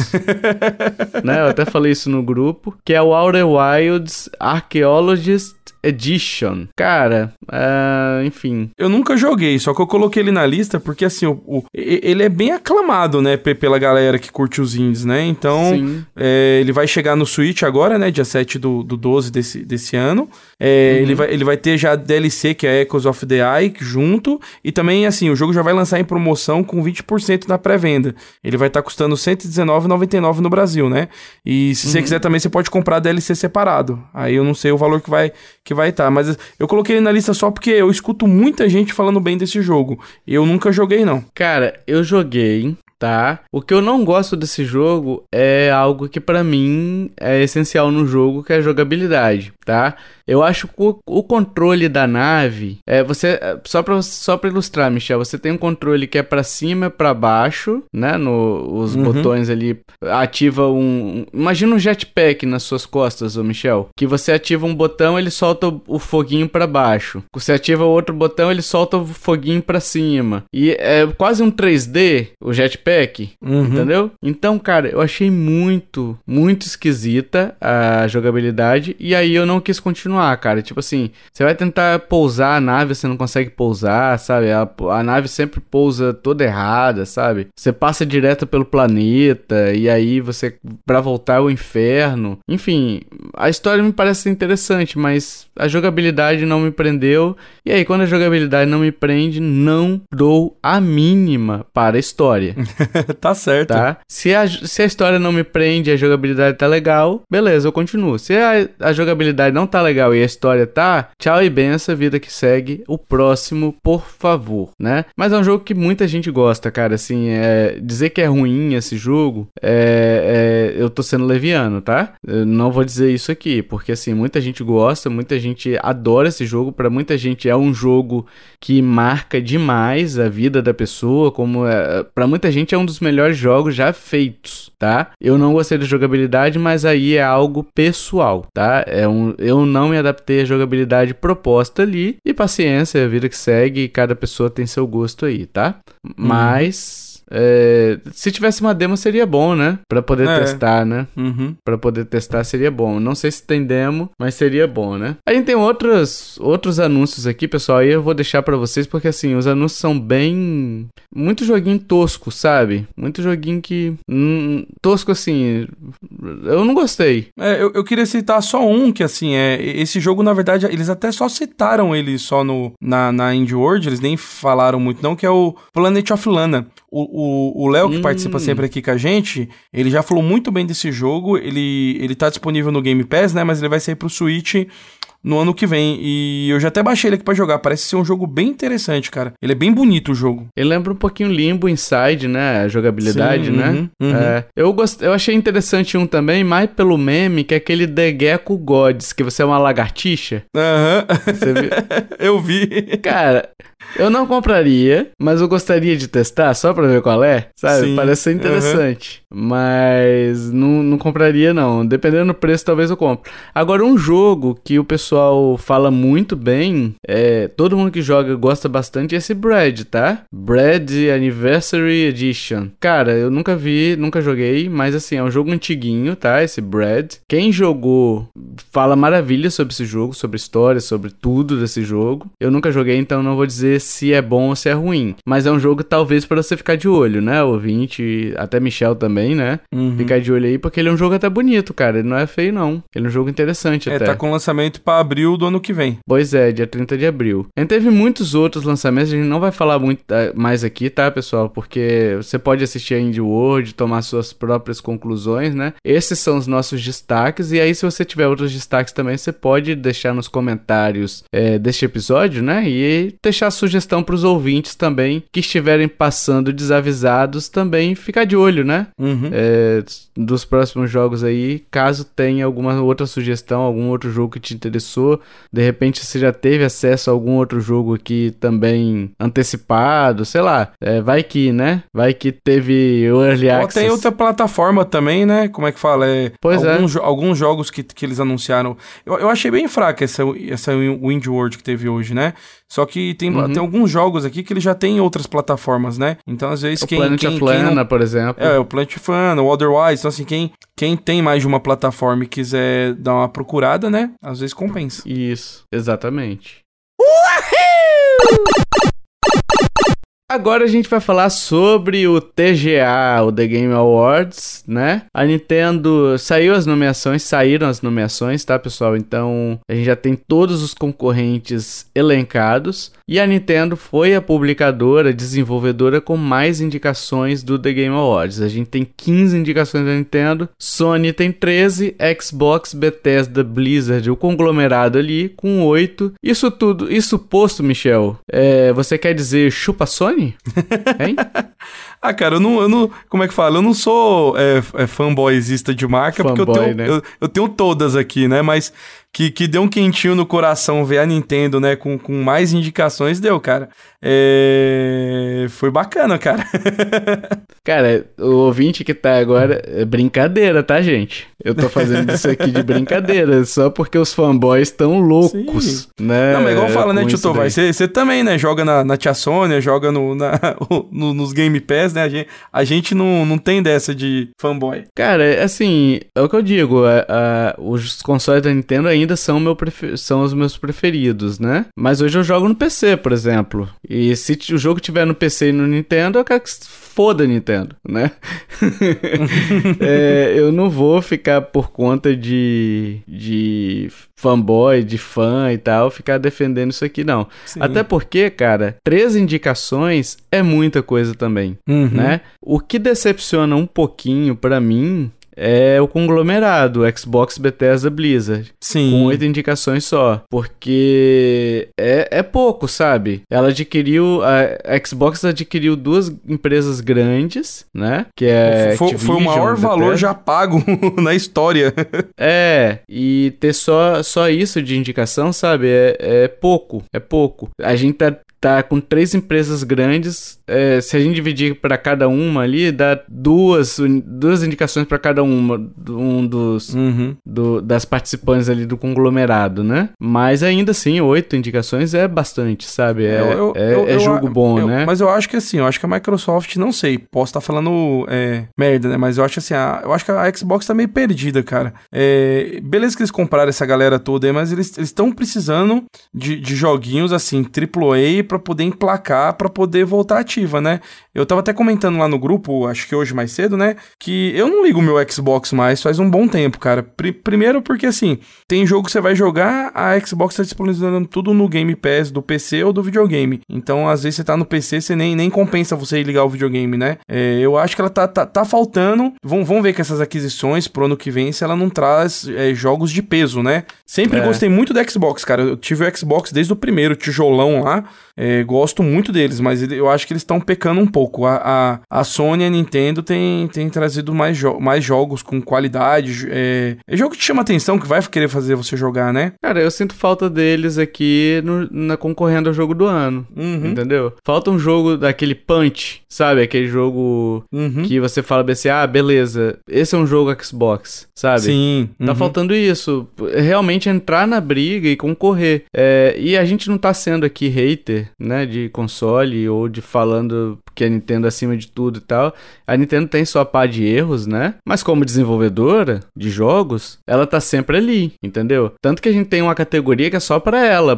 né? Eu até falei isso no grupo. Que é o Outer Wilds Archaeologist Edition. Cara, uh, enfim. Eu nunca joguei, só que eu coloquei ele na lista porque, assim, o, o ele é bem aclamado, né, pela galera que curte os indies, né? Então, é, ele vai chegar no Switch agora, né, dia 7 do, do 12 desse, desse ano. É, uhum. ele, vai, ele vai ter já DLC, que é Echoes of the Eye, junto. E também, assim, o jogo já vai lançar em promoção com 20% na pré-venda. Ele vai estar tá custando R$119,99 no Brasil, né? E se uhum. você quiser também, você pode comprar DLC separado. Aí eu não sei o valor que vai que vai estar. Tá. Mas eu coloquei ele na lista só porque eu escuto muita gente falando bem desse jogo. Eu nunca joguei, não. Cara, eu joguei tá? O que eu não gosto desse jogo é algo que para mim é essencial no jogo, que é a jogabilidade, tá? Eu acho que o, o controle da nave é você só para só para ilustrar, Michel, você tem um controle que é para cima, para baixo, né? No os uhum. botões ali ativa um, imagina um jetpack nas suas costas, ô Michel, que você ativa um botão, ele solta o foguinho para baixo. Você ativa o outro botão, ele solta o foguinho para cima. E é quase um 3D o jetpack uhum. entendeu? Então, cara, eu achei muito, muito esquisita a jogabilidade e aí eu não quis continuar, cara. Tipo assim, você vai tentar pousar a nave, você não consegue pousar, sabe? A, a nave sempre pousa toda errada, sabe? Você passa direto pelo planeta e aí você para voltar ao inferno. Enfim, a história me parece interessante, mas a jogabilidade não me prendeu. E aí, quando a jogabilidade não me prende, não dou a mínima para a história. tá certo. Tá? Se a, se a história não me prende a jogabilidade tá legal, beleza, eu continuo. Se a, a jogabilidade não tá legal e a história tá, tchau e benção, vida que segue. O próximo, por favor, né? Mas é um jogo que muita gente gosta, cara. Assim, é, dizer que é ruim esse jogo, é, é, eu tô sendo leviano, tá? Eu não vou dizer isso aqui, porque assim, muita gente gosta, muita gente adora esse jogo. Para muita gente é um jogo que marca demais a vida da pessoa, como é, para muita gente é um dos melhores jogos já feitos, tá? Eu não gostei da jogabilidade, mas aí é algo pessoal, tá? É um, eu não me adaptei à jogabilidade proposta ali e paciência, a vida que segue, cada pessoa tem seu gosto aí, tá? Hum. É, se tivesse uma demo seria bom, né? Pra poder É. testar, né? Uhum. Pra poder testar seria bom. Não sei se tem demo, mas seria bom, né? A gente tem outros, outros anúncios aqui, pessoal. Aí eu vou deixar pra vocês, porque assim, os anúncios são bem. Muito joguinho tosco, sabe? Muito joguinho que. hum, tosco assim. Eu não gostei. É, eu, eu queria citar só um, que assim, é. Esse jogo, na verdade, eles até só citaram ele só no, na, na Indie World, eles nem falaram muito, não, que é o Planet of Lana. O Léo, que Hum. participa sempre aqui com a gente, ele já falou muito bem desse jogo. Ele, ele tá disponível no Game Pass, né? Mas ele vai sair pro Switch no ano que vem. E eu já até baixei ele aqui pra jogar. Parece ser um jogo bem interessante, cara. Ele é bem bonito o jogo. Ele lembra um pouquinho Limbo Inside, né? A jogabilidade, Sim, né? uhum, uhum. É, eu, gost... eu achei interessante um também, mais pelo meme, que é aquele The Gecko Gods, que você é uma lagartixa. Aham. Você viu? eu vi. Cara, eu não compraria, mas eu gostaria de testar só pra ver qual é, sabe? Sim, Parece ser interessante. Mas não, não compraria, não. Dependendo do preço, talvez eu compre. Agora, um jogo que o pessoal fala muito bem, é, todo mundo que joga gosta bastante, é esse Bread, tá? Bread Anniversary Edition. Cara, eu nunca vi, nunca joguei, mas assim, é um jogo antiguinho, tá? Esse Bread. Quem jogou fala maravilhas sobre esse jogo, sobre história, sobre tudo desse jogo. Eu nunca joguei, então não vou dizer se é bom ou se é ruim. Mas é um jogo talvez pra você ficar de olho, né? Ouvinte, até Michel também, né? Uhum. Ficar de olho aí, porque ele é um jogo até bonito, cara. Ele não é feio, não. Ele é um jogo interessante É, até. tá com lançamento abril do ano que vem. Pois é, dia 30 de abril. A gente teve muitos outros lançamentos, a gente não vai falar muito eh, mais aqui, tá, pessoal? Porque você pode assistir a Indie World, tomar suas próprias conclusões, né? Esses são os nossos destaques, e aí se você tiver outros destaques também, você pode deixar nos comentários eh, deste episódio, né? E deixar sugestão pros ouvintes também, que estiverem passando desavisados, também ficar de olho, né? Uhum. é, dos próximos jogos aí, caso tenha alguma outra sugestão, algum outro jogo que te interessou, de repente você já teve acesso a algum outro jogo aqui também antecipado, sei lá, é, vai que, né? Vai que teve o Early Ou Access. tem outra plataforma também, né? Como é que fala? É, Pois é. alguns, jo- alguns jogos que, que eles anunciaram. Eu, eu achei bem fraca essa, essa Wind World que teve hoje, né? Só que tem, Uhum. tem alguns jogos aqui que eles já têm em outras plataformas, né? Então, às vezes, o quem. Planet quem, of quem não- Lana, por exemplo. É, o Plant Fan, o Otherwise. Então, assim, quem, quem tem mais de uma plataforma e quiser dar uma procurada, né? Às vezes compensa. Isso, exatamente. Agora a gente vai falar sobre o TGA, o The Game Awards, né? A Nintendo saiu as nomeações, saíram as nomeações, tá, pessoal? Então a gente já tem todos os concorrentes elencados. E a Nintendo foi a publicadora, desenvolvedora com mais indicações do The Game Awards. A gente tem 15 indicações da Nintendo, Sony tem 13, Xbox, Bethesda, Blizzard, o conglomerado ali com 8. Isso tudo, isso posto, Michel, é, você quer dizer chupa Sony? Hein? Ah, cara, eu não, eu não. Como é que fala? Eu não sou é, é, fanboyzista de marca, porque eu Fanboy, tenho, né? eu, eu tenho todas aqui, né? Mas que, que deu um quentinho no coração ver a Nintendo, né? Com, com mais indicações, deu, cara. É... Foi bacana, cara. Cara, o ouvinte que tá agora é brincadeira, tá, gente? Eu tô fazendo isso aqui de brincadeira, só porque os fanboys estão loucos, né? Não, mas igual fala, né, Tio daí. Tovar? Você você também, né? Joga na, na Tia Sônia, joga no, na- no- nos Game Pass, né? A gente, a gente não, não tem dessa de fanboy. Cara, assim, é o que eu digo, a- a- os consoles da Nintendo ainda são, meu são os meus preferidos, né? Mas hoje eu jogo no PC, por exemplo. E se o jogo tiver no PC e no Nintendo, eu quero que foda Nintendo, né? É, eu não vou ficar por conta de, de fanboy, de fã e tal, ficar defendendo isso aqui, não. Sim. Até porque, cara, três indicações é muita coisa também Uhum. né? O que decepciona um pouquinho pra mim é o conglomerado Xbox, Bethesda, Blizzard, Sim. com oito indicações só, porque é, é pouco, sabe? Ela adquiriu a, a Xbox adquiriu duas empresas grandes, né? Que é foi, foi o maior valor Bethesda. já pago na história. É, e ter só, só isso de indicação, sabe? É, é pouco, é pouco. A gente tá, tá com três empresas grandes. É, se a gente dividir para cada uma ali, dá duas, duas indicações para cada uma, um dos uhum. do, das participantes ali do conglomerado, né? Mas ainda assim, oito indicações é bastante, sabe? É, eu, eu, é, eu, é jogo bom, né? Mas eu acho que assim, eu acho que a Microsoft, não sei, posso estar tá falando é, merda, né? Mas eu acho assim, a, eu acho que a Xbox tá meio perdida, cara. É, beleza que eles compraram essa galera toda aí, mas eles estão precisando de, de joguinhos assim, AAA, para poder emplacar, para poder voltar ativa, né? Eu tava até comentando lá no grupo, acho que hoje mais cedo, né? Que eu não ligo o meu Xbox mais faz um bom tempo, cara. Pr primeiro porque assim, tem jogo que você vai jogar, a Xbox tá disponibilizando tudo no Game Pass do PC ou do videogame. Então, às vezes você tá no PC, você nem, nem compensa você ligar o videogame, né? É, eu acho que ela tá, tá, tá faltando. Vamos, vamos ver que essas aquisições pro ano que vem, se ela não traz é, jogos de peso, né? Sempre é. gostei muito do Xbox, cara. Eu tive o Xbox desde o primeiro tijolão lá. É, gosto muito deles, mas eu acho que eles estão pecando um pouco. A, a, a, Sony e a Nintendo tem, tem trazido mais, jo mais jogos com qualidade. É, é jogo que te chama atenção, que vai querer fazer você jogar, né? Cara, eu sinto falta deles aqui no, na concorrendo ao jogo do ano. Uhum. Entendeu? Falta um jogo daquele punch, sabe? Aquele jogo uhum. que você fala assim: ah, beleza, esse é um jogo Xbox, sabe? Sim. Tá uhum. faltando isso. Realmente entrar na briga e concorrer. É, e a gente não tá sendo aqui hater né, de console ou de falando que a Nintendo é acima de tudo e tal. A Nintendo tem sua pá de erros, né? Mas como desenvolvedora de jogos, ela tá sempre ali, entendeu? Tanto que a gente tem uma categoria que é só para ela,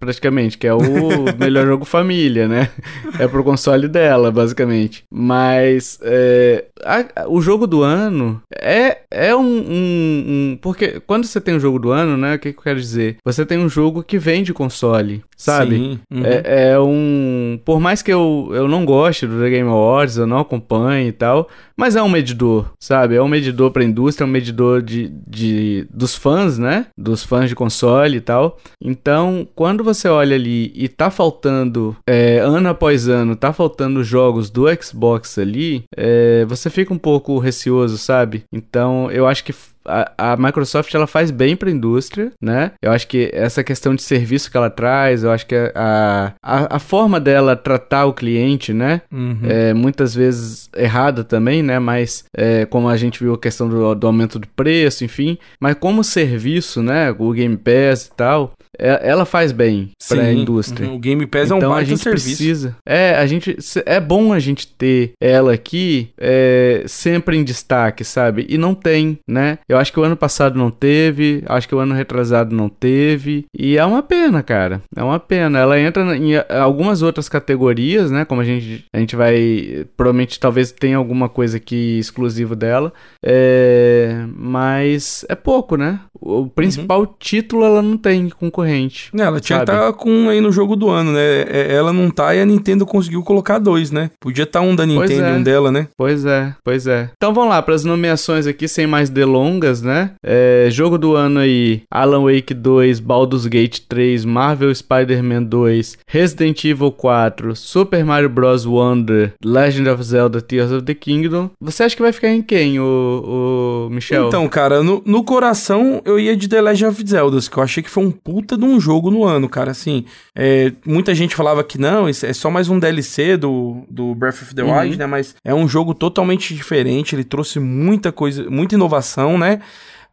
praticamente, que é o melhor jogo família, né? É pro console dela, basicamente. Mas é, a, o jogo do ano é, é um, um, um, Porque quando você tem um jogo do ano, né? O que, que eu quero dizer? Você tem um jogo que vem de console, sabe? Sim. Uhum. É, é um. Por mais que eu, eu não goste do The Game Awards, eu não acompanho e tal, mas é um medidor, sabe? É um medidor para a indústria, é um medidor de, de, dos fãs, né? Dos fãs de console e tal. Então, quando você olha ali e tá faltando, é, ano após ano, tá faltando jogos do Xbox ali, é, você fica um pouco receoso, sabe? Então, eu acho que a, a, Microsoft ela faz bem para a indústria, né? Eu acho que essa questão de serviço que ela traz, eu acho que a, a, a forma dela tratar o cliente, né? Uhum. É muitas vezes errada também, né? Mas é, como a gente viu a questão do, do aumento do preço, enfim. Mas como serviço, né? O Game Pass e tal, ela faz bem para a indústria. O Game Pass então, é um então, baita a gente serviço. precisa. É, a gente é bom a gente ter ela aqui é, sempre em destaque, sabe? E não tem, né? Eu acho que o ano passado não teve, acho que o ano retrasado não teve, e é uma pena, cara. É uma pena. Ela entra em algumas outras categorias, né? Como a gente a gente vai provavelmente talvez tenha alguma coisa aqui exclusivo dela, é, mas é pouco, né? O principal uhum. título ela não tem concorrente. É, ela tinha que estar tá com aí no jogo do ano, né? É, ela não tá e a Nintendo conseguiu colocar dois, né? Podia estar tá um da Nintendo é. e um dela, né? Pois é, pois é. Então vamos lá para as nomeações aqui sem mais delongas, né? É, jogo do ano aí: Alan Wake 2, Baldur's Gate 3, Marvel Spider-Man 2, Resident Evil 4, Super Mario Bros. Wonder, Legend of Zelda Tears of the Kingdom. Você acha que vai ficar em quem, o, o Michel? Então, cara, no, no coração eu ia de The Legend of Zelda, que eu achei que foi um puta de um jogo no ano, cara. Assim, é, muita gente falava que não, isso é só mais um DLC do, do Breath of the uhum. Wild, né? Mas é um jogo totalmente diferente, ele trouxe muita coisa, muita inovação, né?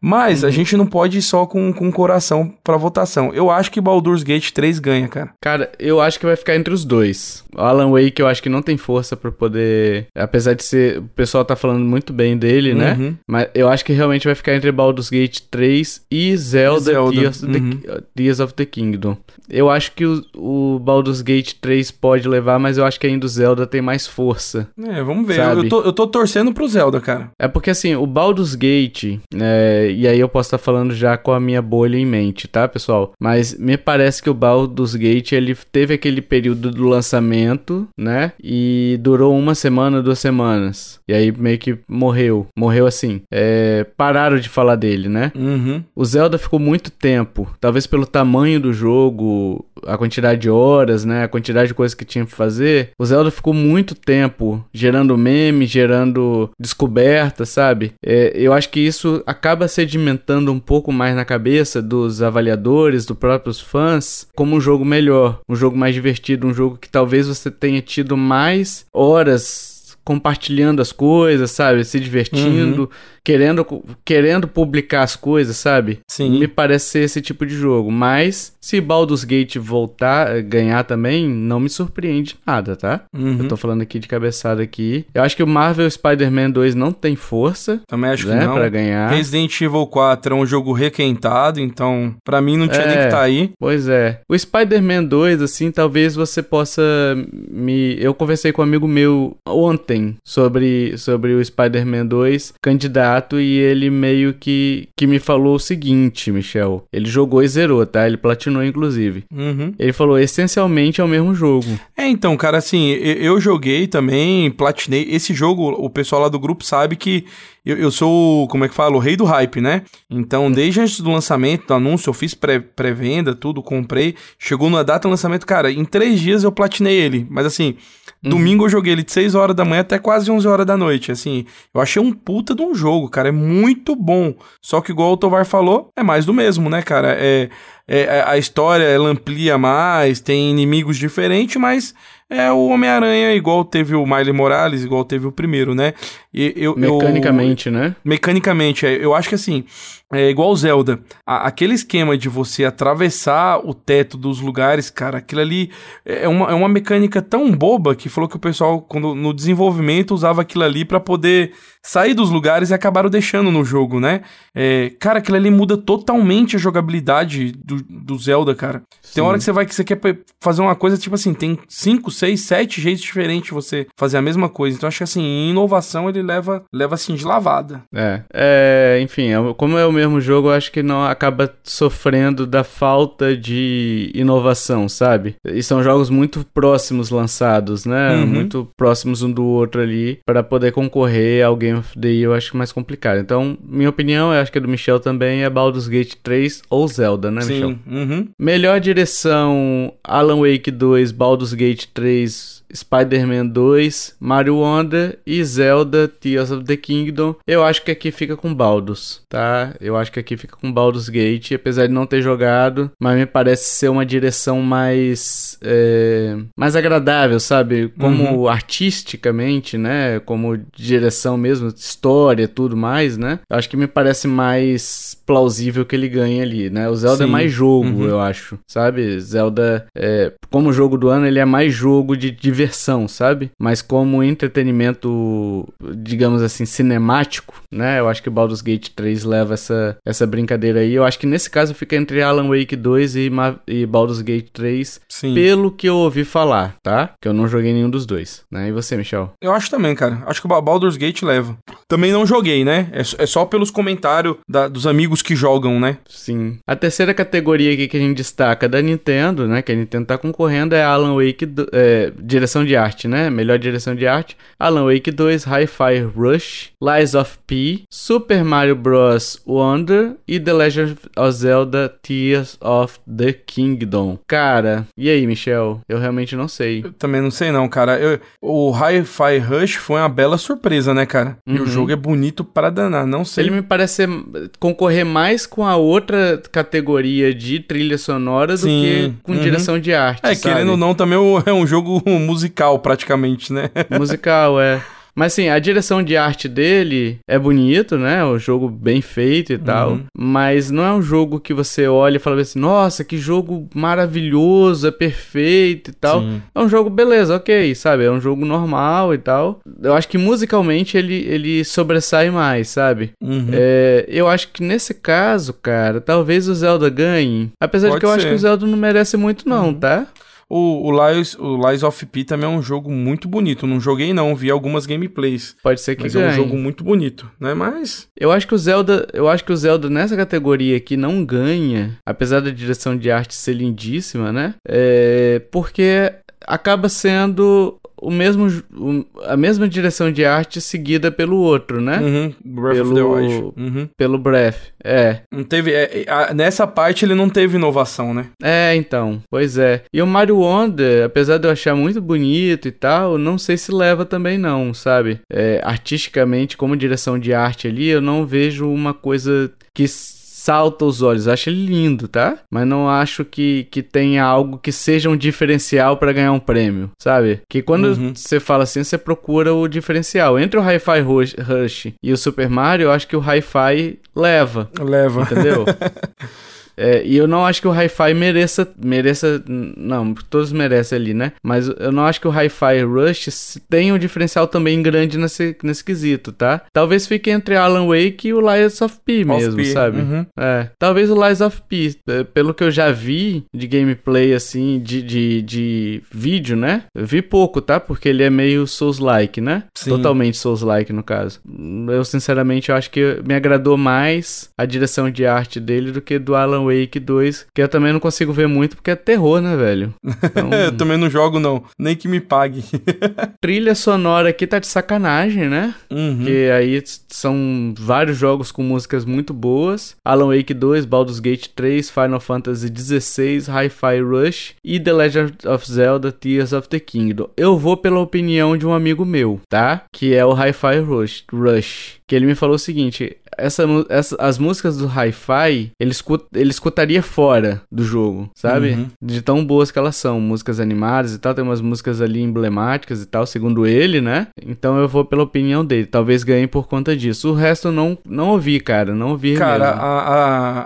Mas uhum. a gente não pode ir só com, com coração pra votação. Eu acho que Baldur's Gate 3 ganha, cara. Cara, eu acho que vai ficar entre os dois. Alan Wake eu acho que não tem força para poder... Apesar de ser... O pessoal tá falando muito bem dele, né? uhum. né? Mas eu acho que realmente vai ficar entre Baldur's Gate 3 e Zelda, Zelda. Tears, uhum. the, Tears, of the Kingdom. Eu acho que o, o Baldur's Gate 3 pode levar, mas eu acho que ainda o Zelda tem mais força. É, vamos ver. Eu, eu, tô, eu tô torcendo pro Zelda, cara. É porque assim, o Baldur's Gate... É, e aí eu posso estar falando já com a minha bolha em mente, tá, pessoal? Mas me parece que o Baldur's Gate ele teve aquele período do lançamento, né? E durou uma semana, duas semanas. E aí meio que morreu. Morreu assim. É, pararam de falar dele, né? Uhum. O Zelda ficou muito tempo. Talvez pelo tamanho do jogo, a quantidade de horas, né? A quantidade de coisas que tinha pra fazer. O Zelda ficou muito tempo gerando meme, gerando descoberta, sabe? É, eu acho que isso acaba sedimentando um pouco mais na cabeça dos avaliadores, dos próprios fãs, como um jogo melhor, um jogo mais divertido, um jogo que talvez você tenha tido mais horas compartilhando as coisas, sabe? Se divertindo. Uhum querendo, querendo publicar as coisas, sabe? Sim. Me parece ser esse tipo de jogo. Mas se Baldur's Gate voltar, ganhar também, não me surpreende nada, tá? Uhum. Eu tô falando aqui de cabeçada aqui. Eu acho que o Marvel Spider-Man 2 não tem força. Também acho né, que não. Pra ganhar. Resident Evil 4 é um jogo requentado, então pra mim não tinha é, nem que tá aí. Pois é. O Spider-Man 2, assim, talvez você possa me... Eu conversei com um amigo meu ontem sobre, sobre o Spider-Man 2, candidato e ele meio que, que me falou o seguinte, Michel. Ele jogou e zerou, tá? Ele platinou, inclusive. Uhum. Ele falou, essencialmente é o mesmo jogo. É, então, cara, assim, eu, eu joguei também, platinei. Esse jogo, o pessoal lá do grupo sabe que eu, eu sou, como é que fala, o rei do hype, né? Então, desde antes do lançamento, do anúncio, eu fiz pré-venda, pré tudo, comprei. Chegou na data do lançamento, cara, em três dias eu platinei ele. Mas assim, uhum. domingo eu joguei ele de 6 horas da manhã até quase 11 horas da noite. Assim, eu achei um puta de um jogo, cara. É muito bom. Só que, igual o Tovar falou, é mais do mesmo, né, cara? É, é a história ela amplia mais, tem inimigos diferentes, mas é o Homem-Aranha, igual teve o Miley Morales, igual teve o primeiro, né? E, eu, mecanicamente, eu, né? Mecanicamente, é, eu acho que assim, é igual Zelda. A, aquele esquema de você atravessar o teto dos lugares, cara, aquilo ali é uma, é uma mecânica tão boba que falou que o pessoal, quando, no desenvolvimento, usava aquilo ali para poder sair dos lugares e acabaram deixando no jogo, né? É, cara, aquilo ali muda totalmente a jogabilidade do, do Zelda, cara. Sim. Tem hora que você vai que você quer fazer uma coisa, tipo assim, tem 5, 6, 7 jeitos diferentes de você fazer a mesma coisa. Então acho que assim, em inovação ele leva, leva assim de lavada. É, é enfim, é como é o mesmo jogo, eu acho que não acaba sofrendo da falta de inovação, sabe? E são jogos muito próximos lançados, né? Uhum. Muito próximos um do outro ali para poder concorrer a alguém Game of the Year eu acho mais complicado. Então, minha opinião, eu acho que a do Michel também é Baldur's Gate 3 ou Zelda, né, Sim. Michel? Uhum. Melhor direção: Alan Wake 2, Baldur's Gate 3, Spider-Man 2, Mario Wonder e Zelda Tears of the Kingdom. Eu acho que aqui fica com Baldur's, tá? Eu acho que aqui fica com Baldur's Gate, apesar de não ter jogado, mas me parece ser uma direção mais é, mais agradável, sabe? Como uhum. artisticamente, né? Como direção mesmo, história, tudo mais, né? Eu acho que me parece mais plausível que ele ganhe ali, né? O Zelda é Sim. é mais jogo, uhum. eu acho, sabe? Zelda, é, como jogo do ano, ele é mais jogo de diversão diversão, sabe? Mas como entretenimento, digamos assim, cinemático, né? Eu acho que Baldur's Gate 3 leva essa, essa brincadeira aí. Eu acho que nesse caso fica entre Alan Wake 2 e, Ma e Baldur's Gate 3, Sim. pelo que eu ouvi falar, tá? Que eu não joguei nenhum dos dois, né? E você, Michel? Eu acho também, cara. Acho que o Baldur's Gate leva. Também não joguei, né? É, é só pelos comentários da, dos amigos que jogam, né? Sim. A terceira categoria aqui que a gente destaca da Nintendo, né? Que a Nintendo tá concorrendo é Alan Wake, é, direção de arte, né? Melhor direção de arte. Alan Wake 2, Hi-Fi Rush, Lies of P, Super Mario Bros. Wonder e The Legend of Zelda Tears of the Kingdom. Cara, e aí, Michel? Eu realmente não sei. Eu também não sei não, cara. Eu, o Hi-Fi Rush foi uma bela surpresa, né, cara? Uhum. E o uhum. jogo é bonito para danar, não sei. Ele me parece concorrer mais com a outra categoria de trilha sonora Sim. do que com uhum. direção de arte, É, sabe? querendo ou não, também é um jogo musical praticamente, né? Musical, é. Mas assim, a direção de arte dele é bonito, né? O jogo bem feito e tal. Uhum. Mas não é um jogo que você olha e fala assim, nossa, que jogo maravilhoso, é perfeito e tal. Sim. É um jogo, beleza, ok, sabe? É um jogo normal e tal. Eu acho que musicalmente ele, ele sobressai mais, sabe? Uhum. É, eu acho que nesse caso, cara, talvez o Zelda ganhe. Apesar Pode de que eu ser. acho que o Zelda não merece muito, não, uhum. tá? O, o, Lies, o Lies of P também é um jogo muito bonito. Não joguei não, vi algumas gameplays. Pode ser que mas ganhe. é um jogo muito bonito, né? Mas eu acho que o Zelda, eu acho que o Zelda nessa categoria aqui não ganha, apesar da direção de arte ser lindíssima, né? É porque acaba sendo o mesmo, o- a mesma direção de arte seguida pelo outro, né? Uhum. Breath Pelo, of the Wild. Uhum. pelo Breath. É. Não teve, é, a- nessa parte ele não teve inovação, né? É, então. Pois é. E o Mario Wonder, apesar de eu achar muito bonito e tal, não sei se leva também não, sabe? É, artisticamente, como direção de arte ali, eu não vejo uma coisa que salta os olhos. Eu acho ele lindo, tá? Mas não acho que, que tenha algo que seja um diferencial pra ganhar um prêmio, sabe? Que quando Uhum. você fala assim, você procura o diferencial. Entre o Hi-Fi Rush, Rush e o Super Mario, eu acho que o Hi-Fi leva. Leva. Entendeu? É, e eu não acho que o Hi-Fi mereça. Mereça. Não, todos merecem ali, né? Mas eu não acho que o Hi-Fi Rush tenha um diferencial também grande nesse, nesse quesito, tá? Talvez fique entre Alan Wake e o Lies of P mesmo, P, sabe? uhum. É. Talvez o Lies of P, é, pelo que eu já vi de gameplay, assim, de, de, de vídeo, né? Eu vi pouco, tá? Porque ele é meio Souls-like, né? Sim. Totalmente Souls-like, no caso. Eu, sinceramente, eu acho que me agradou mais a direção de arte dele do que do Alan Wake 2, que eu também não consigo ver muito porque é terror, né, velho? Então, Eu também não jogo, não. Nem que me pague. trilha sonora aqui tá de sacanagem, né? Uhum. Que aí são vários jogos com músicas muito boas. Alan Wake 2, Baldur's Gate 3, Final Fantasy 16, Hi-Fi Rush e The Legend of Zelda Tears of the Kingdom. Eu vou pela opinião de um amigo meu, tá? Que é o Hi-Fi Rush, Rush. Que ele me falou o seguinte: essa, essa- as músicas do Hi-Fi ele, escut, ele escutaria fora do jogo, sabe? Uhum. De tão boas que elas são. Músicas animadas e tal, tem umas músicas ali emblemáticas e tal, segundo ele, né? Então eu vou pela opinião dele. Talvez ganhe por conta disso. O resto eu não, não ouvi, cara. Não ouvi Cara, a,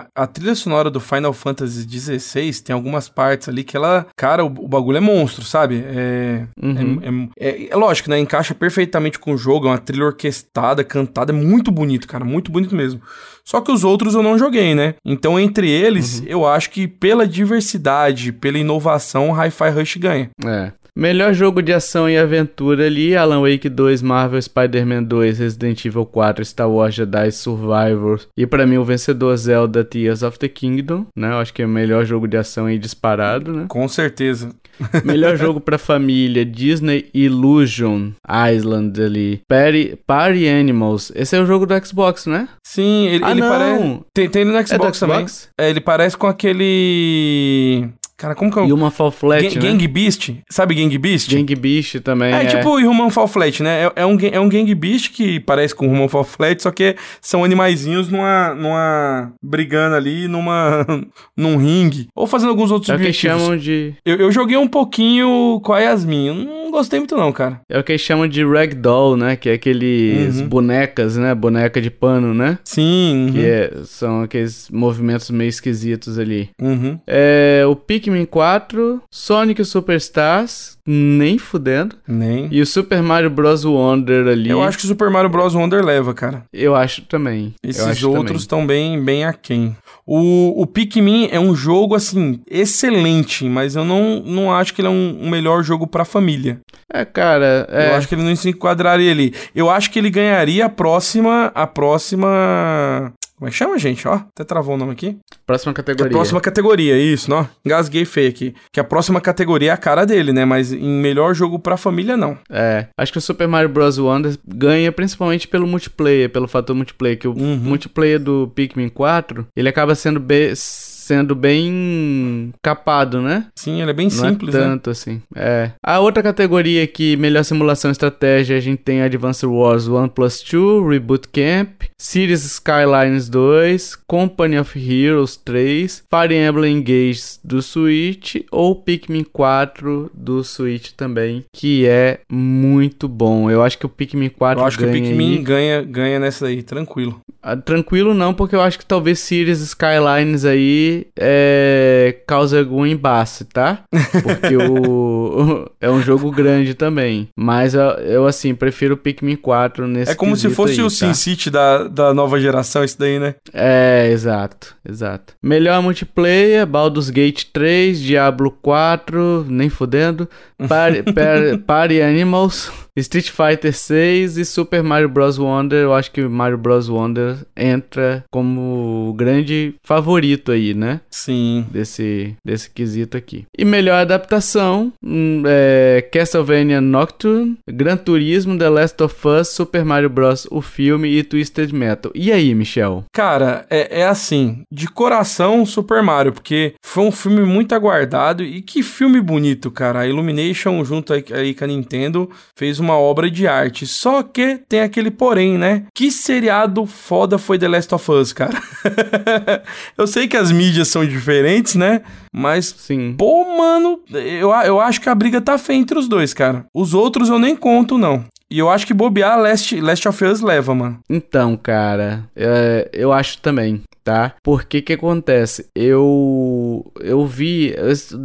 a, a trilha sonora do Final Fantasy XVI tem algumas partes ali que ela. Cara, o, o bagulho é monstro, sabe? É, Uhum. é, é, é lógico, né? Encaixa perfeitamente com o jogo, é uma trilha orquestrada, cantada, é muito bonito, cara, muito bonito mesmo. Só que os outros eu não joguei, né? Então, entre eles, eu acho que pela diversidade, pela inovação, o Hi-Fi Rush ganha. É. Melhor jogo de ação e aventura ali, Alan Wake 2, Marvel Spider-Man 2, Resident Evil 4, Star Wars Jedi Survivor e pra mim o vencedor Zelda Tears of the Kingdom, né? Eu acho que é o melhor jogo de ação aí disparado, né? Com certeza. Melhor jogo pra família, Disney Illusion Island ali, Party, Party Animals. Esse é o jogo do Xbox, né? Sim, ele, Ah, ele não. parece. Tem, tem ele no É do Xbox, também. Xbox? É, ele parece com aquele. Cara, como que é o. E uma Fall Flat, Gang, né? Gang Beast? Sabe Gang Beast? Gang Beast também. É, É, tipo o Human Fall Flat, né? É, é um, é um Gang Beast que parece com o Human Fall Flat, só que são animaizinhos numa. numa. brigando ali numa. num ringue. Ou fazendo alguns outros É o que objetivos. chamam de. Eu, eu joguei um pouquinho com a Yasmin. Eu não gostei muito, não, cara. É o que chamam de Ragdoll, né? Que é aqueles Uhum. bonecas, né? Boneca de pano, né? Sim. Que uhum, é- são aqueles movimentos meio esquisitos ali. uhum. É, o Pikmin 4, Sonic Superstars, nem fudendo. Nem. E o Super Mario Bros. Wonder ali. Eu acho que o Super Mario Bros. Wonder leva, cara. Eu acho também. Esses acho outros estão bem, bem aquém. O, o Pikmin é um jogo, assim, excelente, mas eu não, não acho que ele é um, um melhor jogo pra família. É, cara. É, Eu acho que ele não se enquadraria ali. Eu acho que ele ganharia a próxima. A próxima. Como é que chama, gente? Ó, até travou o nome aqui. próxima a categoria. próxima categoria, isso, ó. Engasguei feio aqui. Que a próxima categoria é a cara dele, né? Mas em melhor jogo pra família, não. É, acho que o Super Mario Bros. Wonder ganha principalmente pelo multiplayer, pelo fator multiplayer, que o Uhum. multiplayer do Pikmin 4, ele acaba sendo bem, sendo bem capado, né? Sim, ele é bem Não simples, é né? tanto assim. É. A outra categoria aqui, melhor simulação e estratégia, a gente tem Advance Wars 1 Plus 2, Reboot Camp, Cities Skylines 2, Company of Heroes 3, Fire Emblem Engage do Switch ou Pikmin 4 do Switch também, que é muito bom. Eu acho que o Pikmin 4 Eu acho que o ganha Pikmin aí. ganha, ganha nessa aí, tranquilo. Ah, Tranquilo não, porque eu acho que talvez Cities Skylines aí é, cause algum embaço, tá? Porque o é um jogo grande também. Mas eu, eu, assim, prefiro o Pikmin 4 nesse É como se fosse aí, o tá? Sin City da, da nova geração, isso daí, né? É, exato, exato. Melhor multiplayer, Baldur's Gate 3, Diablo 4, nem fudendo, Party, Par- Party Animals, Street Fighter 6 e Super Mario Bros. Wonder, eu acho que Mario Bros. Wonder entra como o grande favorito aí, né? Sim. Desse, desse quesito aqui. E melhor adaptação, hum, é, Castlevania Nocturne, Gran Turismo, The Last of Us, Super Mario Bros. o filme e Twisted Metal. E aí, Michel? Cara, é, é assim, de coração Super Mario, porque foi um filme muito aguardado e que filme bonito, cara. A Illumination, junto aí, aí com a Nintendo, fez uma obra de arte. Só que tem aquele porém, né? Que seriado foda foi The Last of Us, cara. eu sei que as mídias são diferentes, né? Mas, Sim. pô, mano, eu, eu acho que a briga tá feia entre os dois, cara. Os outros eu nem conto, não. E eu acho que bobear Last, Last of Us leva, mano. Então, cara, é, eu acho também, tá? Porque que acontece? Eu eu vi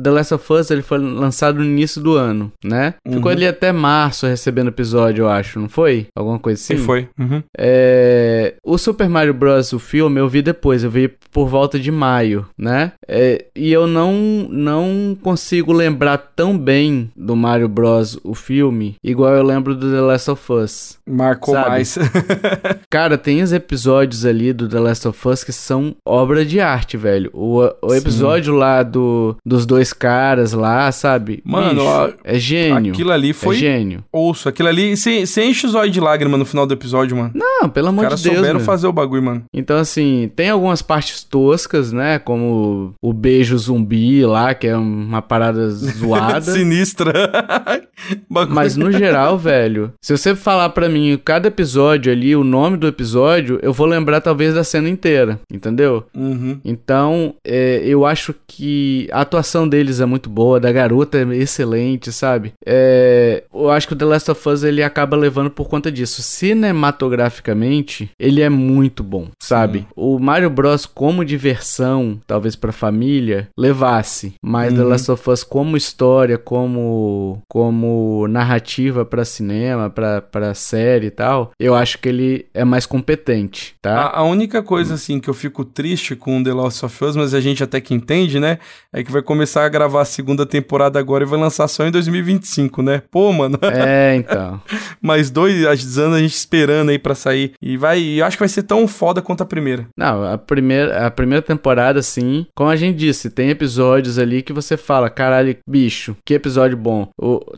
The Last of Us, ele foi lançado no início do ano, né? Ficou Uhum. ali até março recebendo episódio, eu acho, não foi? Alguma coisa assim? Sim, foi. Uhum. É, o Super Mario Bros. o filme eu vi depois, eu vi por volta de maio, né? É, e eu não não consigo lembrar tão bem do Mario Bros. o filme, igual eu lembro do The Last of Us. Marcou Sabe? mais. Cara, tem os episódios ali do The Last of Us que são obra de arte, velho. O, o Sim. episódio lá do, dos dois caras lá, sabe? Mano, Bicho, ó, é gênio. Aquilo ali É foi gênio. osso. Aquilo ali. Você enche os olhos de lágrima no final do episódio, mano. Não, pelo Os amor caras de Deus. souberam meu. fazer o bagulho, mano. Então, assim, tem algumas partes toscas, né? Como o beijo zumbi lá, que é uma parada zoada. Sinistra. Mas no geral, velho, se você falar pra mim cada episódio ali, o nome do episódio, eu vou lembrar talvez da cena inteira, entendeu? Uhum. Então, é, eu acho que a atuação deles é muito boa, da garota é excelente, sabe? É, eu acho que o The Last of Us ele acaba levando por conta disso. Cinematograficamente, ele é muito bom, sabe? O Mario Bros como diversão, talvez pra família, levasse, mas The Uhum. Last of Us como história, como como narrativa pra cinema, pra para série e tal, eu acho que ele é mais competente, tá? A, a única coisa, assim, que eu fico triste com The Last of Us, mas a gente até que entende, né? É que vai começar a gravar a segunda temporada agora e vai lançar só em 2025, né? Pô, mano, É, então. mais dois anos a gente esperando aí pra sair. E vai, e eu acho que vai ser tão foda quanto a primeira. Não, a primeira, a primeira temporada, sim, como a gente disse, tem episódios ali que você fala, caralho, bicho, que episódio bom.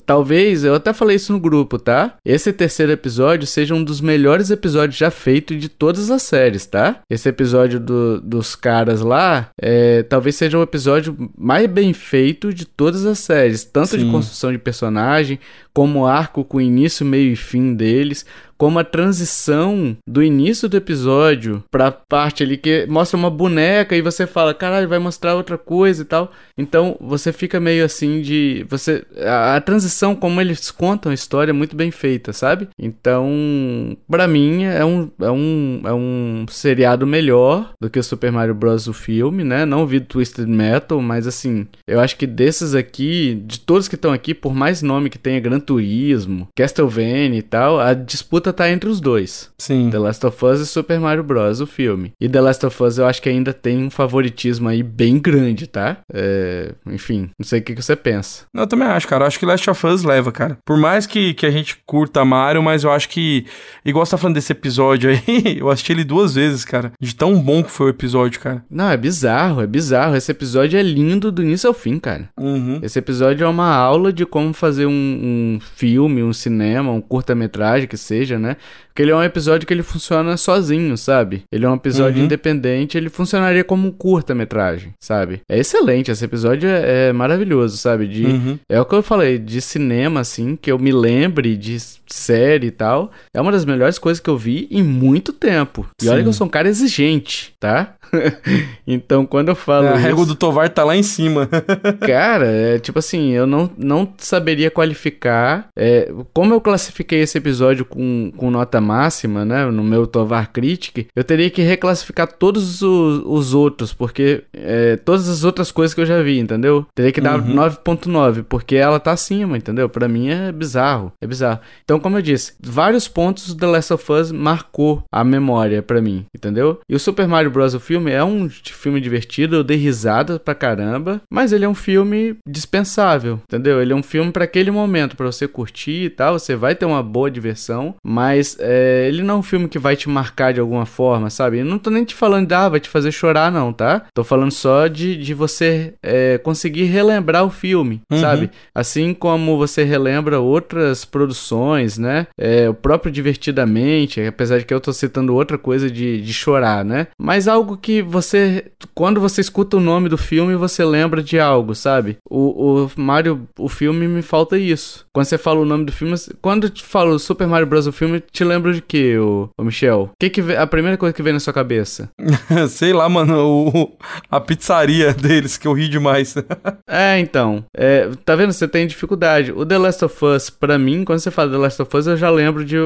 Talvez, eu até falei isso no grupo, tá? Esse terceiro episódio seja um dos melhores episódios já feitos de todas as séries, tá? Esse episódio do- dos caras lá, é, talvez seja o episódio mais bem feito de todas as séries, tanto de Sim. construção de personagem, como arco com início, meio e fim deles, como a transição do início do episódio pra parte ali que mostra uma boneca e você fala, caralho, vai mostrar outra coisa e tal. Então você fica meio assim de. você A, a transição, como eles contam a história, é muito bem feita, sabe? Então, pra mim, é um, é um, é um seriado melhor do que o Super Mario Bros. o filme, né? Não vi Twisted Metal, mas assim, eu acho que desses aqui, de todos que estão aqui, por mais nome que tenha Gran Turismo, Castlevania e tal, a disputa tá entre os dois. Sim. The Last of Us e Super Mario Bros. o filme. E The Last of Us eu acho que ainda tem um favoritismo aí bem grande, tá? É, enfim, não sei o que, que você pensa. Não, Eu também acho, cara. Eu acho que Last of Us leva, cara. Por mais que, que a gente curta Mario, mas eu acho que. Igual você tá falando desse episódio aí, eu assisti ele duas vezes, cara. De tão bom que foi o episódio, cara. Não, é bizarro, é bizarro. Esse episódio é lindo do início ao fim, cara. Uhum. Esse episódio é uma aula de como fazer um, um filme, um cinema, um curta-metragem que seja, né? Porque ele é um episódio que ele funciona sozinho, sabe? Ele é um episódio Uhum. independente, ele funcionaria como um curta-metragem, sabe? É excelente, esse episódio é, é maravilhoso, sabe? De, Uhum. É o que eu falei, de cinema, assim, que eu me lembre de série e tal. É uma das melhores coisas que eu vi em muito tempo. E olha Sim. que eu sou um cara exigente, tá? então, quando eu falo. a isso- régua do Tovar tá lá em cima. Cara, é tipo assim, eu não, não saberia qualificar. é, como eu classifiquei esse episódio com, com nota máxima, né? No meu Tovar Critic, eu teria que reclassificar todos os, os outros, porque é, todas as outras coisas que eu já vi, entendeu? Teria que dar Uhum. 9.9, porque ela tá acima, entendeu? Pra mim é bizarro, é bizarro. Então, como eu disse, vários pontos The Last of Us marcou a memória pra mim, entendeu? E o Super Mario Bros. o filme filme é um filme divertido, eu dei risada pra caramba, mas ele é um filme dispensável, entendeu? Ele é um filme para aquele momento, para você curtir e tal, você vai ter uma boa diversão, mas é, ele não é um filme que vai te marcar de alguma forma, sabe? Eu não tô nem te falando de, ah, vai te fazer chorar não, tá? Tô falando só de, de você é, conseguir relembrar o filme, uhum. sabe? Assim como você relembra outras produções, né? É, o próprio Divertidamente, apesar de que eu tô citando outra coisa de, de chorar, né? Mas algo que você, quando você escuta o nome do filme, você lembra de algo, sabe? O, o Mario, o filme me falta isso. Quando você fala o nome do filme, quando eu te falo Super Mario Bros. o filme, te lembra de quê, o, o Michel? Que que a primeira coisa que vem na sua cabeça? Sei lá, mano, o, a pizzaria deles, que eu ri demais. é, então. É, tá vendo? Você tem dificuldade. O The Last of Us, pra mim, quando você fala The Last of Us, eu já lembro de,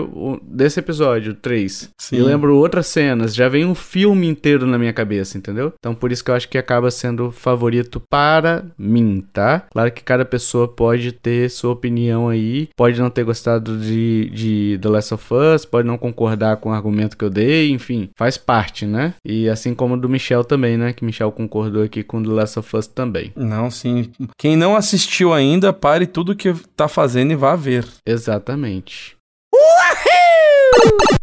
desse episódio 3. Sim. Eu lembro outras cenas, já vem um filme inteiro na minha cabeça, entendeu? Então por isso que eu acho que acaba sendo favorito para mim, tá? Claro que cada pessoa pode ter sua opinião aí, pode não ter gostado de, de The Last of Us, pode não concordar com o argumento que eu dei, enfim, faz parte, né? E assim como do Michel também, né? Que Michel concordou aqui com The Last of Us também. Não, sim. Quem não assistiu ainda, pare tudo que tá fazendo e vá ver. Exatamente. Uhul!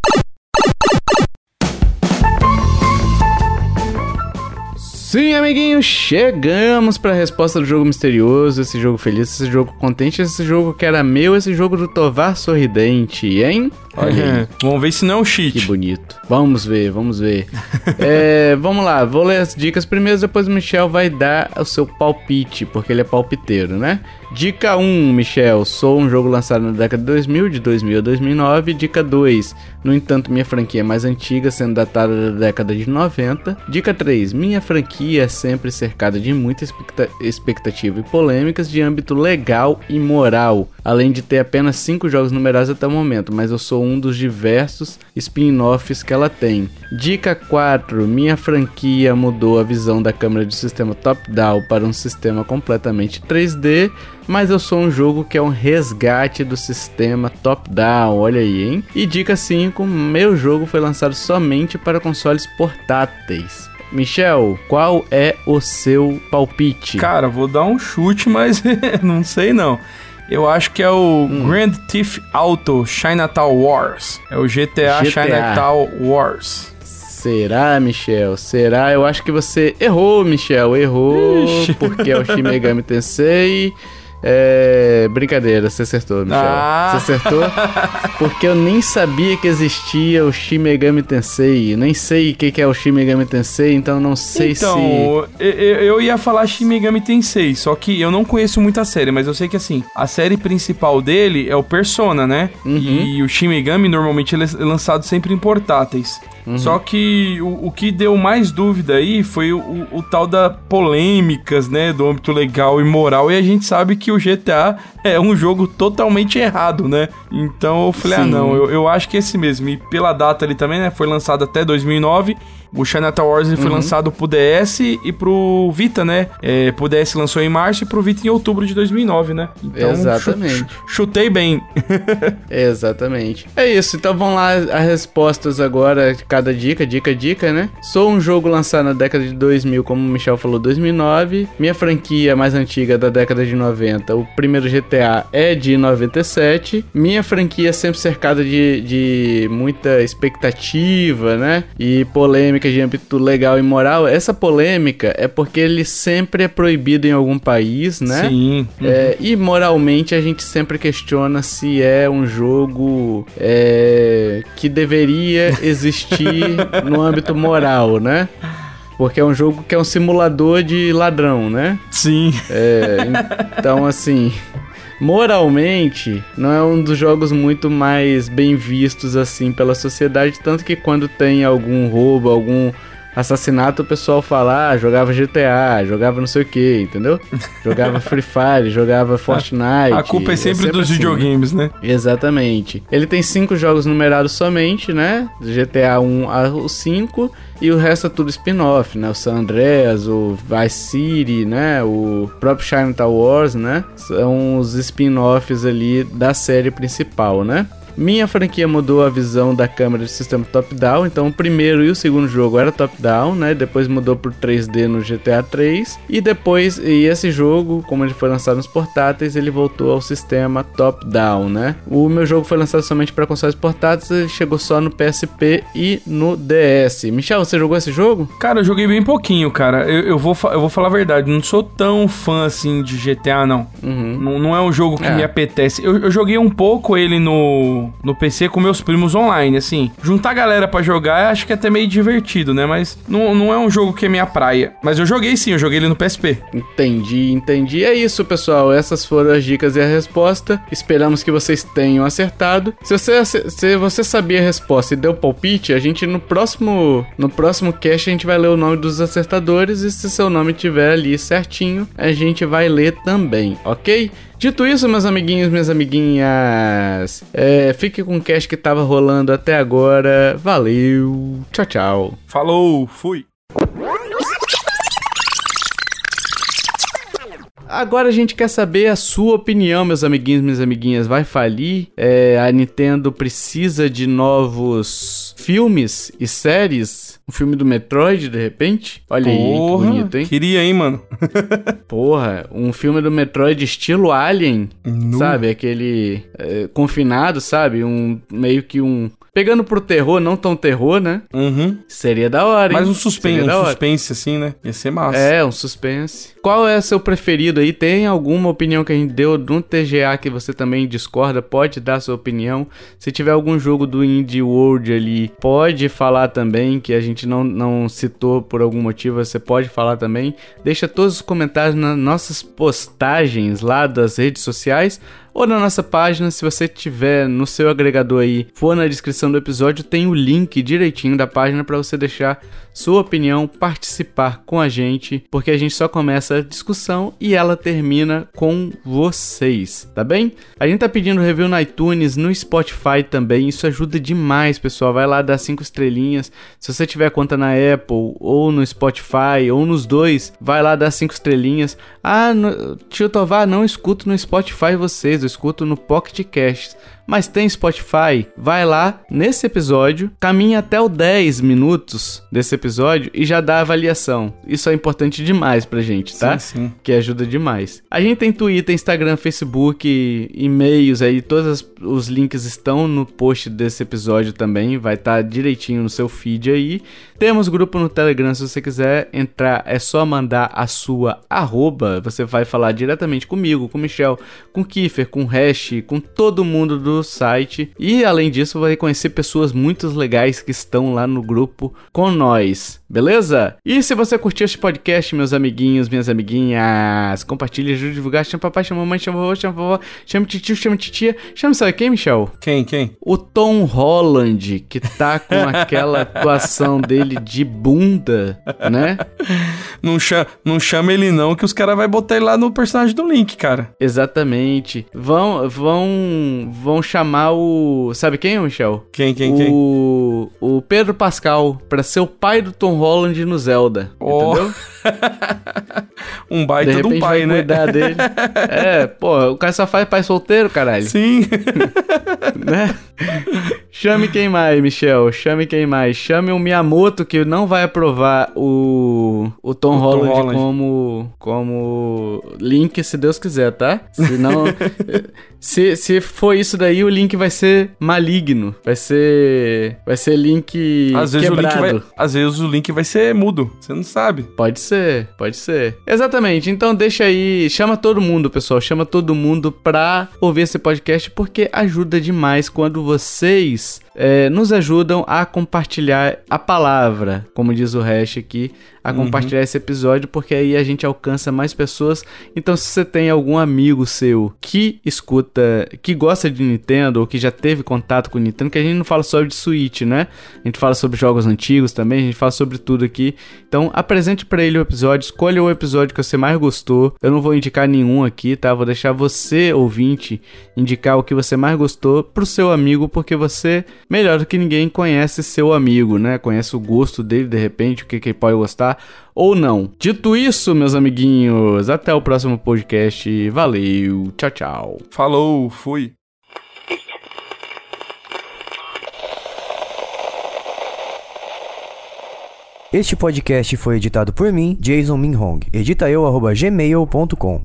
Sim, amiguinho, chegamos para a resposta do jogo misterioso, esse jogo feliz, esse jogo contente, esse jogo que era meu, esse jogo do Tovar sorridente, hein? Olha aí. vamos ver se não é um cheat. Que bonito. Vamos ver, vamos ver. é, vamos lá, vou ler as dicas primeiro, depois o Michel vai dar o seu palpite, porque ele é palpiteiro, né? Dica 1, Michel, sou um jogo lançado na década de 2000, de 2000 a 2009. Dica 2, no entanto, minha franquia é mais antiga, sendo datada da década de 90. Dica 3, minha franquia é sempre cercada de muita expectativa e polêmicas de âmbito legal e moral, além de ter apenas 5 jogos numerados até o momento, mas eu sou um dos diversos spin-offs que ela tem. Dica 4, minha franquia mudou a visão da câmera de sistema top-down para um sistema completamente 3D mas eu sou um jogo que é um resgate do sistema top-down, olha aí, hein? E dica 5, meu jogo foi lançado somente para consoles portáteis. Michel, qual é o seu palpite? Cara, vou dar um chute, mas não sei não. Eu acho que é o hum. Grand Theft Auto Chinatown Wars. É o GTA, GTA. Chinatown Wars. Será, Michel? Será? Eu acho que você errou, Michel. Errou, Ixi. porque é o Shin Megami Tensei. É. Brincadeira, você acertou, Michel. Ah. Você acertou? Porque eu nem sabia que existia o Shin Megami Tensei. Nem sei o que é o Shin Megami Tensei, então não sei então, se. Então, eu ia falar Shin Megami Tensei, só que eu não conheço muito a série, mas eu sei que assim, a série principal dele é o Persona, né? Uhum. E o Shin Megami normalmente ele é lançado sempre em portáteis. Uhum. Só que o, o, que deu mais dúvida aí foi o, o, o, tal da polêmicas, né, do âmbito legal e moral, e a gente sabe que o GTA é um jogo totalmente errado, né? Então eu falei, ah, Sim. ah não, eu, eu acho que é esse mesmo. E pela data ali também, né, foi lançado até 2009, o Chinatown Wars ele foi uhum. lançado pro DS e pro Vita, né? É, pro DS lançou em março e pro Vita em outubro de 2009, né? Então, Exatamente. chutei bem. Exatamente. É isso, então vamos lá as respostas agora, cada dica, dica, dica, né? Sou um jogo lançado na década de 2000, como o Michel falou, 2009. Minha franquia mais antiga da década de 90, o primeiro GTA é de 97. Minha franquia é sempre cercada de, de muita expectativa, né? E polêmica polêmica de âmbito legal e moral, essa polêmica é porque ele sempre é proibido em algum país, né? Sim. Uhum. É, e moralmente a gente sempre questiona se é um jogo é, que deveria existir no âmbito moral, né? Porque é um jogo que é um simulador de ladrão, né? Sim. É, então, assim, moralmente, não é um dos jogos muito mais bem vistos assim pela sociedade, tanto que quando tem algum roubo, algum assassinato, o pessoal fala, ah, jogava GTA, jogava não sei o que, entendeu? Jogava Free Fire, jogava Fortnite. A culpa é sempre, é sempre dos assim, videogames, né? Exatamente. Ele tem cinco jogos numerados somente, né? GTA 1 ao 5 e o resto é tudo spin-off, né? O San Andreas, o Vice City, né? O próprio Chinatown Wars, né? São os spin-offs ali da série principal, né? Minha franquia mudou a visão da câmera de sistema top-down, então o primeiro e o segundo jogo era top-down, né? Depois mudou pro 3D no GTA 3 e depois e esse jogo, como ele foi lançado nos portáteis, ele voltou ao sistema top-down, né? O meu jogo foi lançado somente para consoles portáteis, ele chegou só no PSP e no DS. Michel, você jogou esse jogo? Cara, eu joguei bem pouquinho, cara. Eu, eu vou, eu vou falar a verdade, não sou tão fã assim de GTA, não. Uhum. Não, não é um jogo que é. me apetece. Eu, eu, joguei um pouco ele no, no PC com meus primos online, assim. Juntar a galera para jogar, acho que é até meio divertido, né? Mas não, não é um jogo que é minha praia. Mas eu joguei sim, eu joguei ele no PSP. Entendi, entendi. É isso, pessoal. Essas foram as dicas e a resposta. Esperamos que vocês tenham acertado. Se você, se você sabia a resposta e deu palpite, a gente no próximo no próximo cast a gente vai ler o nome dos acertadores e se seu nome tiver ali certinho, a gente vai ler também, ok? Dito isso, meus amiguinhos, minhas amiguinhas, é, fique com o cast que tava rolando até agora. Valeu, tchau, tchau. Falou, fui. Agora a gente quer saber a sua opinião, meus amiguinhos, minhas amiguinhas. Vai falir? É, a Nintendo precisa de novos filmes e séries? Um filme do Metroid, de repente? Olha Porra, aí, que bonito, hein? Queria, hein, mano? Porra, um filme do Metroid estilo Alien, no. sabe? Aquele é, confinado, sabe? Um meio que um Pegando pro terror, não tão terror, né? Uhum. Seria da hora, hein? Mas um suspense, um suspense assim, né? Ia ser massa. É, um suspense. Qual é o seu preferido aí? Tem alguma opinião que a gente deu no TGA que você também discorda? Pode dar sua opinião. Se tiver algum jogo do Indie World ali, pode falar também, que a gente não, não citou por algum motivo, você pode falar também. Deixa todos os comentários nas nossas postagens lá das redes sociais ou na nossa página, se você tiver no seu agregador aí, for na descrição do episódio, tem o link direitinho da página para você deixar sua opinião, participar com a gente, porque a gente só começa a discussão e ela termina com vocês, tá bem? A gente tá pedindo review no iTunes, no Spotify também, isso ajuda demais, pessoal. Vai lá dar cinco estrelinhas. Se você tiver conta na Apple ou no Spotify ou nos dois, vai lá dar cinco estrelinhas. Ah, no... tio Tovar, não escuto no Spotify vocês, escuto no Pocket Casts mas tem Spotify, vai lá nesse episódio, caminha até o 10 minutos desse episódio e já dá a avaliação. Isso é importante demais pra gente, tá? Sim, sim. Que ajuda demais. A gente tem Twitter, Instagram, Facebook, e-mails aí, todos os links estão no post desse episódio também, vai estar tá direitinho no seu feed aí. Temos grupo no Telegram, se você quiser entrar, é só mandar a sua arroba, você vai falar diretamente comigo, com o Michel, com o Kiefer, com o Hash, com todo mundo do site. E além disso, vai conhecer pessoas muito legais que estão lá no grupo com nós, beleza? E se você curtiu este podcast, meus amiguinhos, minhas amiguinhas, compartilhe, ajude a divulgar, chama papai, chama mamãe, chama vovô, chama vovó, chama titio, chama titia, chama sabe quem, Michel? Quem, quem? O Tom Holland, que tá com aquela atuação dele de bunda, né? Não chama, não chama ele não, que os caras vão botar ele lá no personagem do Link, cara. Exatamente. Vão, vão, vão chamar o. Sabe quem, Michel? Quem, quem, o... quem? O Pedro Pascal pra ser o pai do Tom Holland no Zelda. Oh. Entendeu? um baita de, de um pai, né? dele. É, pô, o cara só faz pai solteiro, caralho. Sim. né? Chame quem mais, Michel. Chame quem mais. Chame o Miyamoto, que não vai aprovar o, o Tom, o Holland, Tom Holland como, como Link, se Deus quiser, tá? Senão. se, se for isso daí, o Link vai ser maligno. Vai ser. Vai ser Link às vezes quebrado. O Link vai, às vezes o Link vai ser mudo. Você não sabe. Pode ser, pode ser. Exatamente. Então deixa aí. Chama todo mundo, pessoal. Chama todo mundo pra ouvir esse podcast, porque ajuda demais quando vocês release é, nos ajudam a compartilhar a palavra, como diz o Hash aqui, a uhum. compartilhar esse episódio, porque aí a gente alcança mais pessoas. Então, se você tem algum amigo seu que escuta, que gosta de Nintendo, ou que já teve contato com Nintendo, que a gente não fala só de Switch, né? A gente fala sobre jogos antigos também, a gente fala sobre tudo aqui. Então, apresente para ele o episódio, escolha o episódio que você mais gostou. Eu não vou indicar nenhum aqui, tá? Vou deixar você, ouvinte, indicar o que você mais gostou pro seu amigo, porque você melhor do que ninguém conhece seu amigo, né? Conhece o gosto dele de repente, o que, que ele pode gostar ou não. Dito isso, meus amiguinhos, até o próximo podcast. Valeu, tchau, tchau. Falou, fui. Este podcast foi editado por mim, Jason Minhong. Edita eu,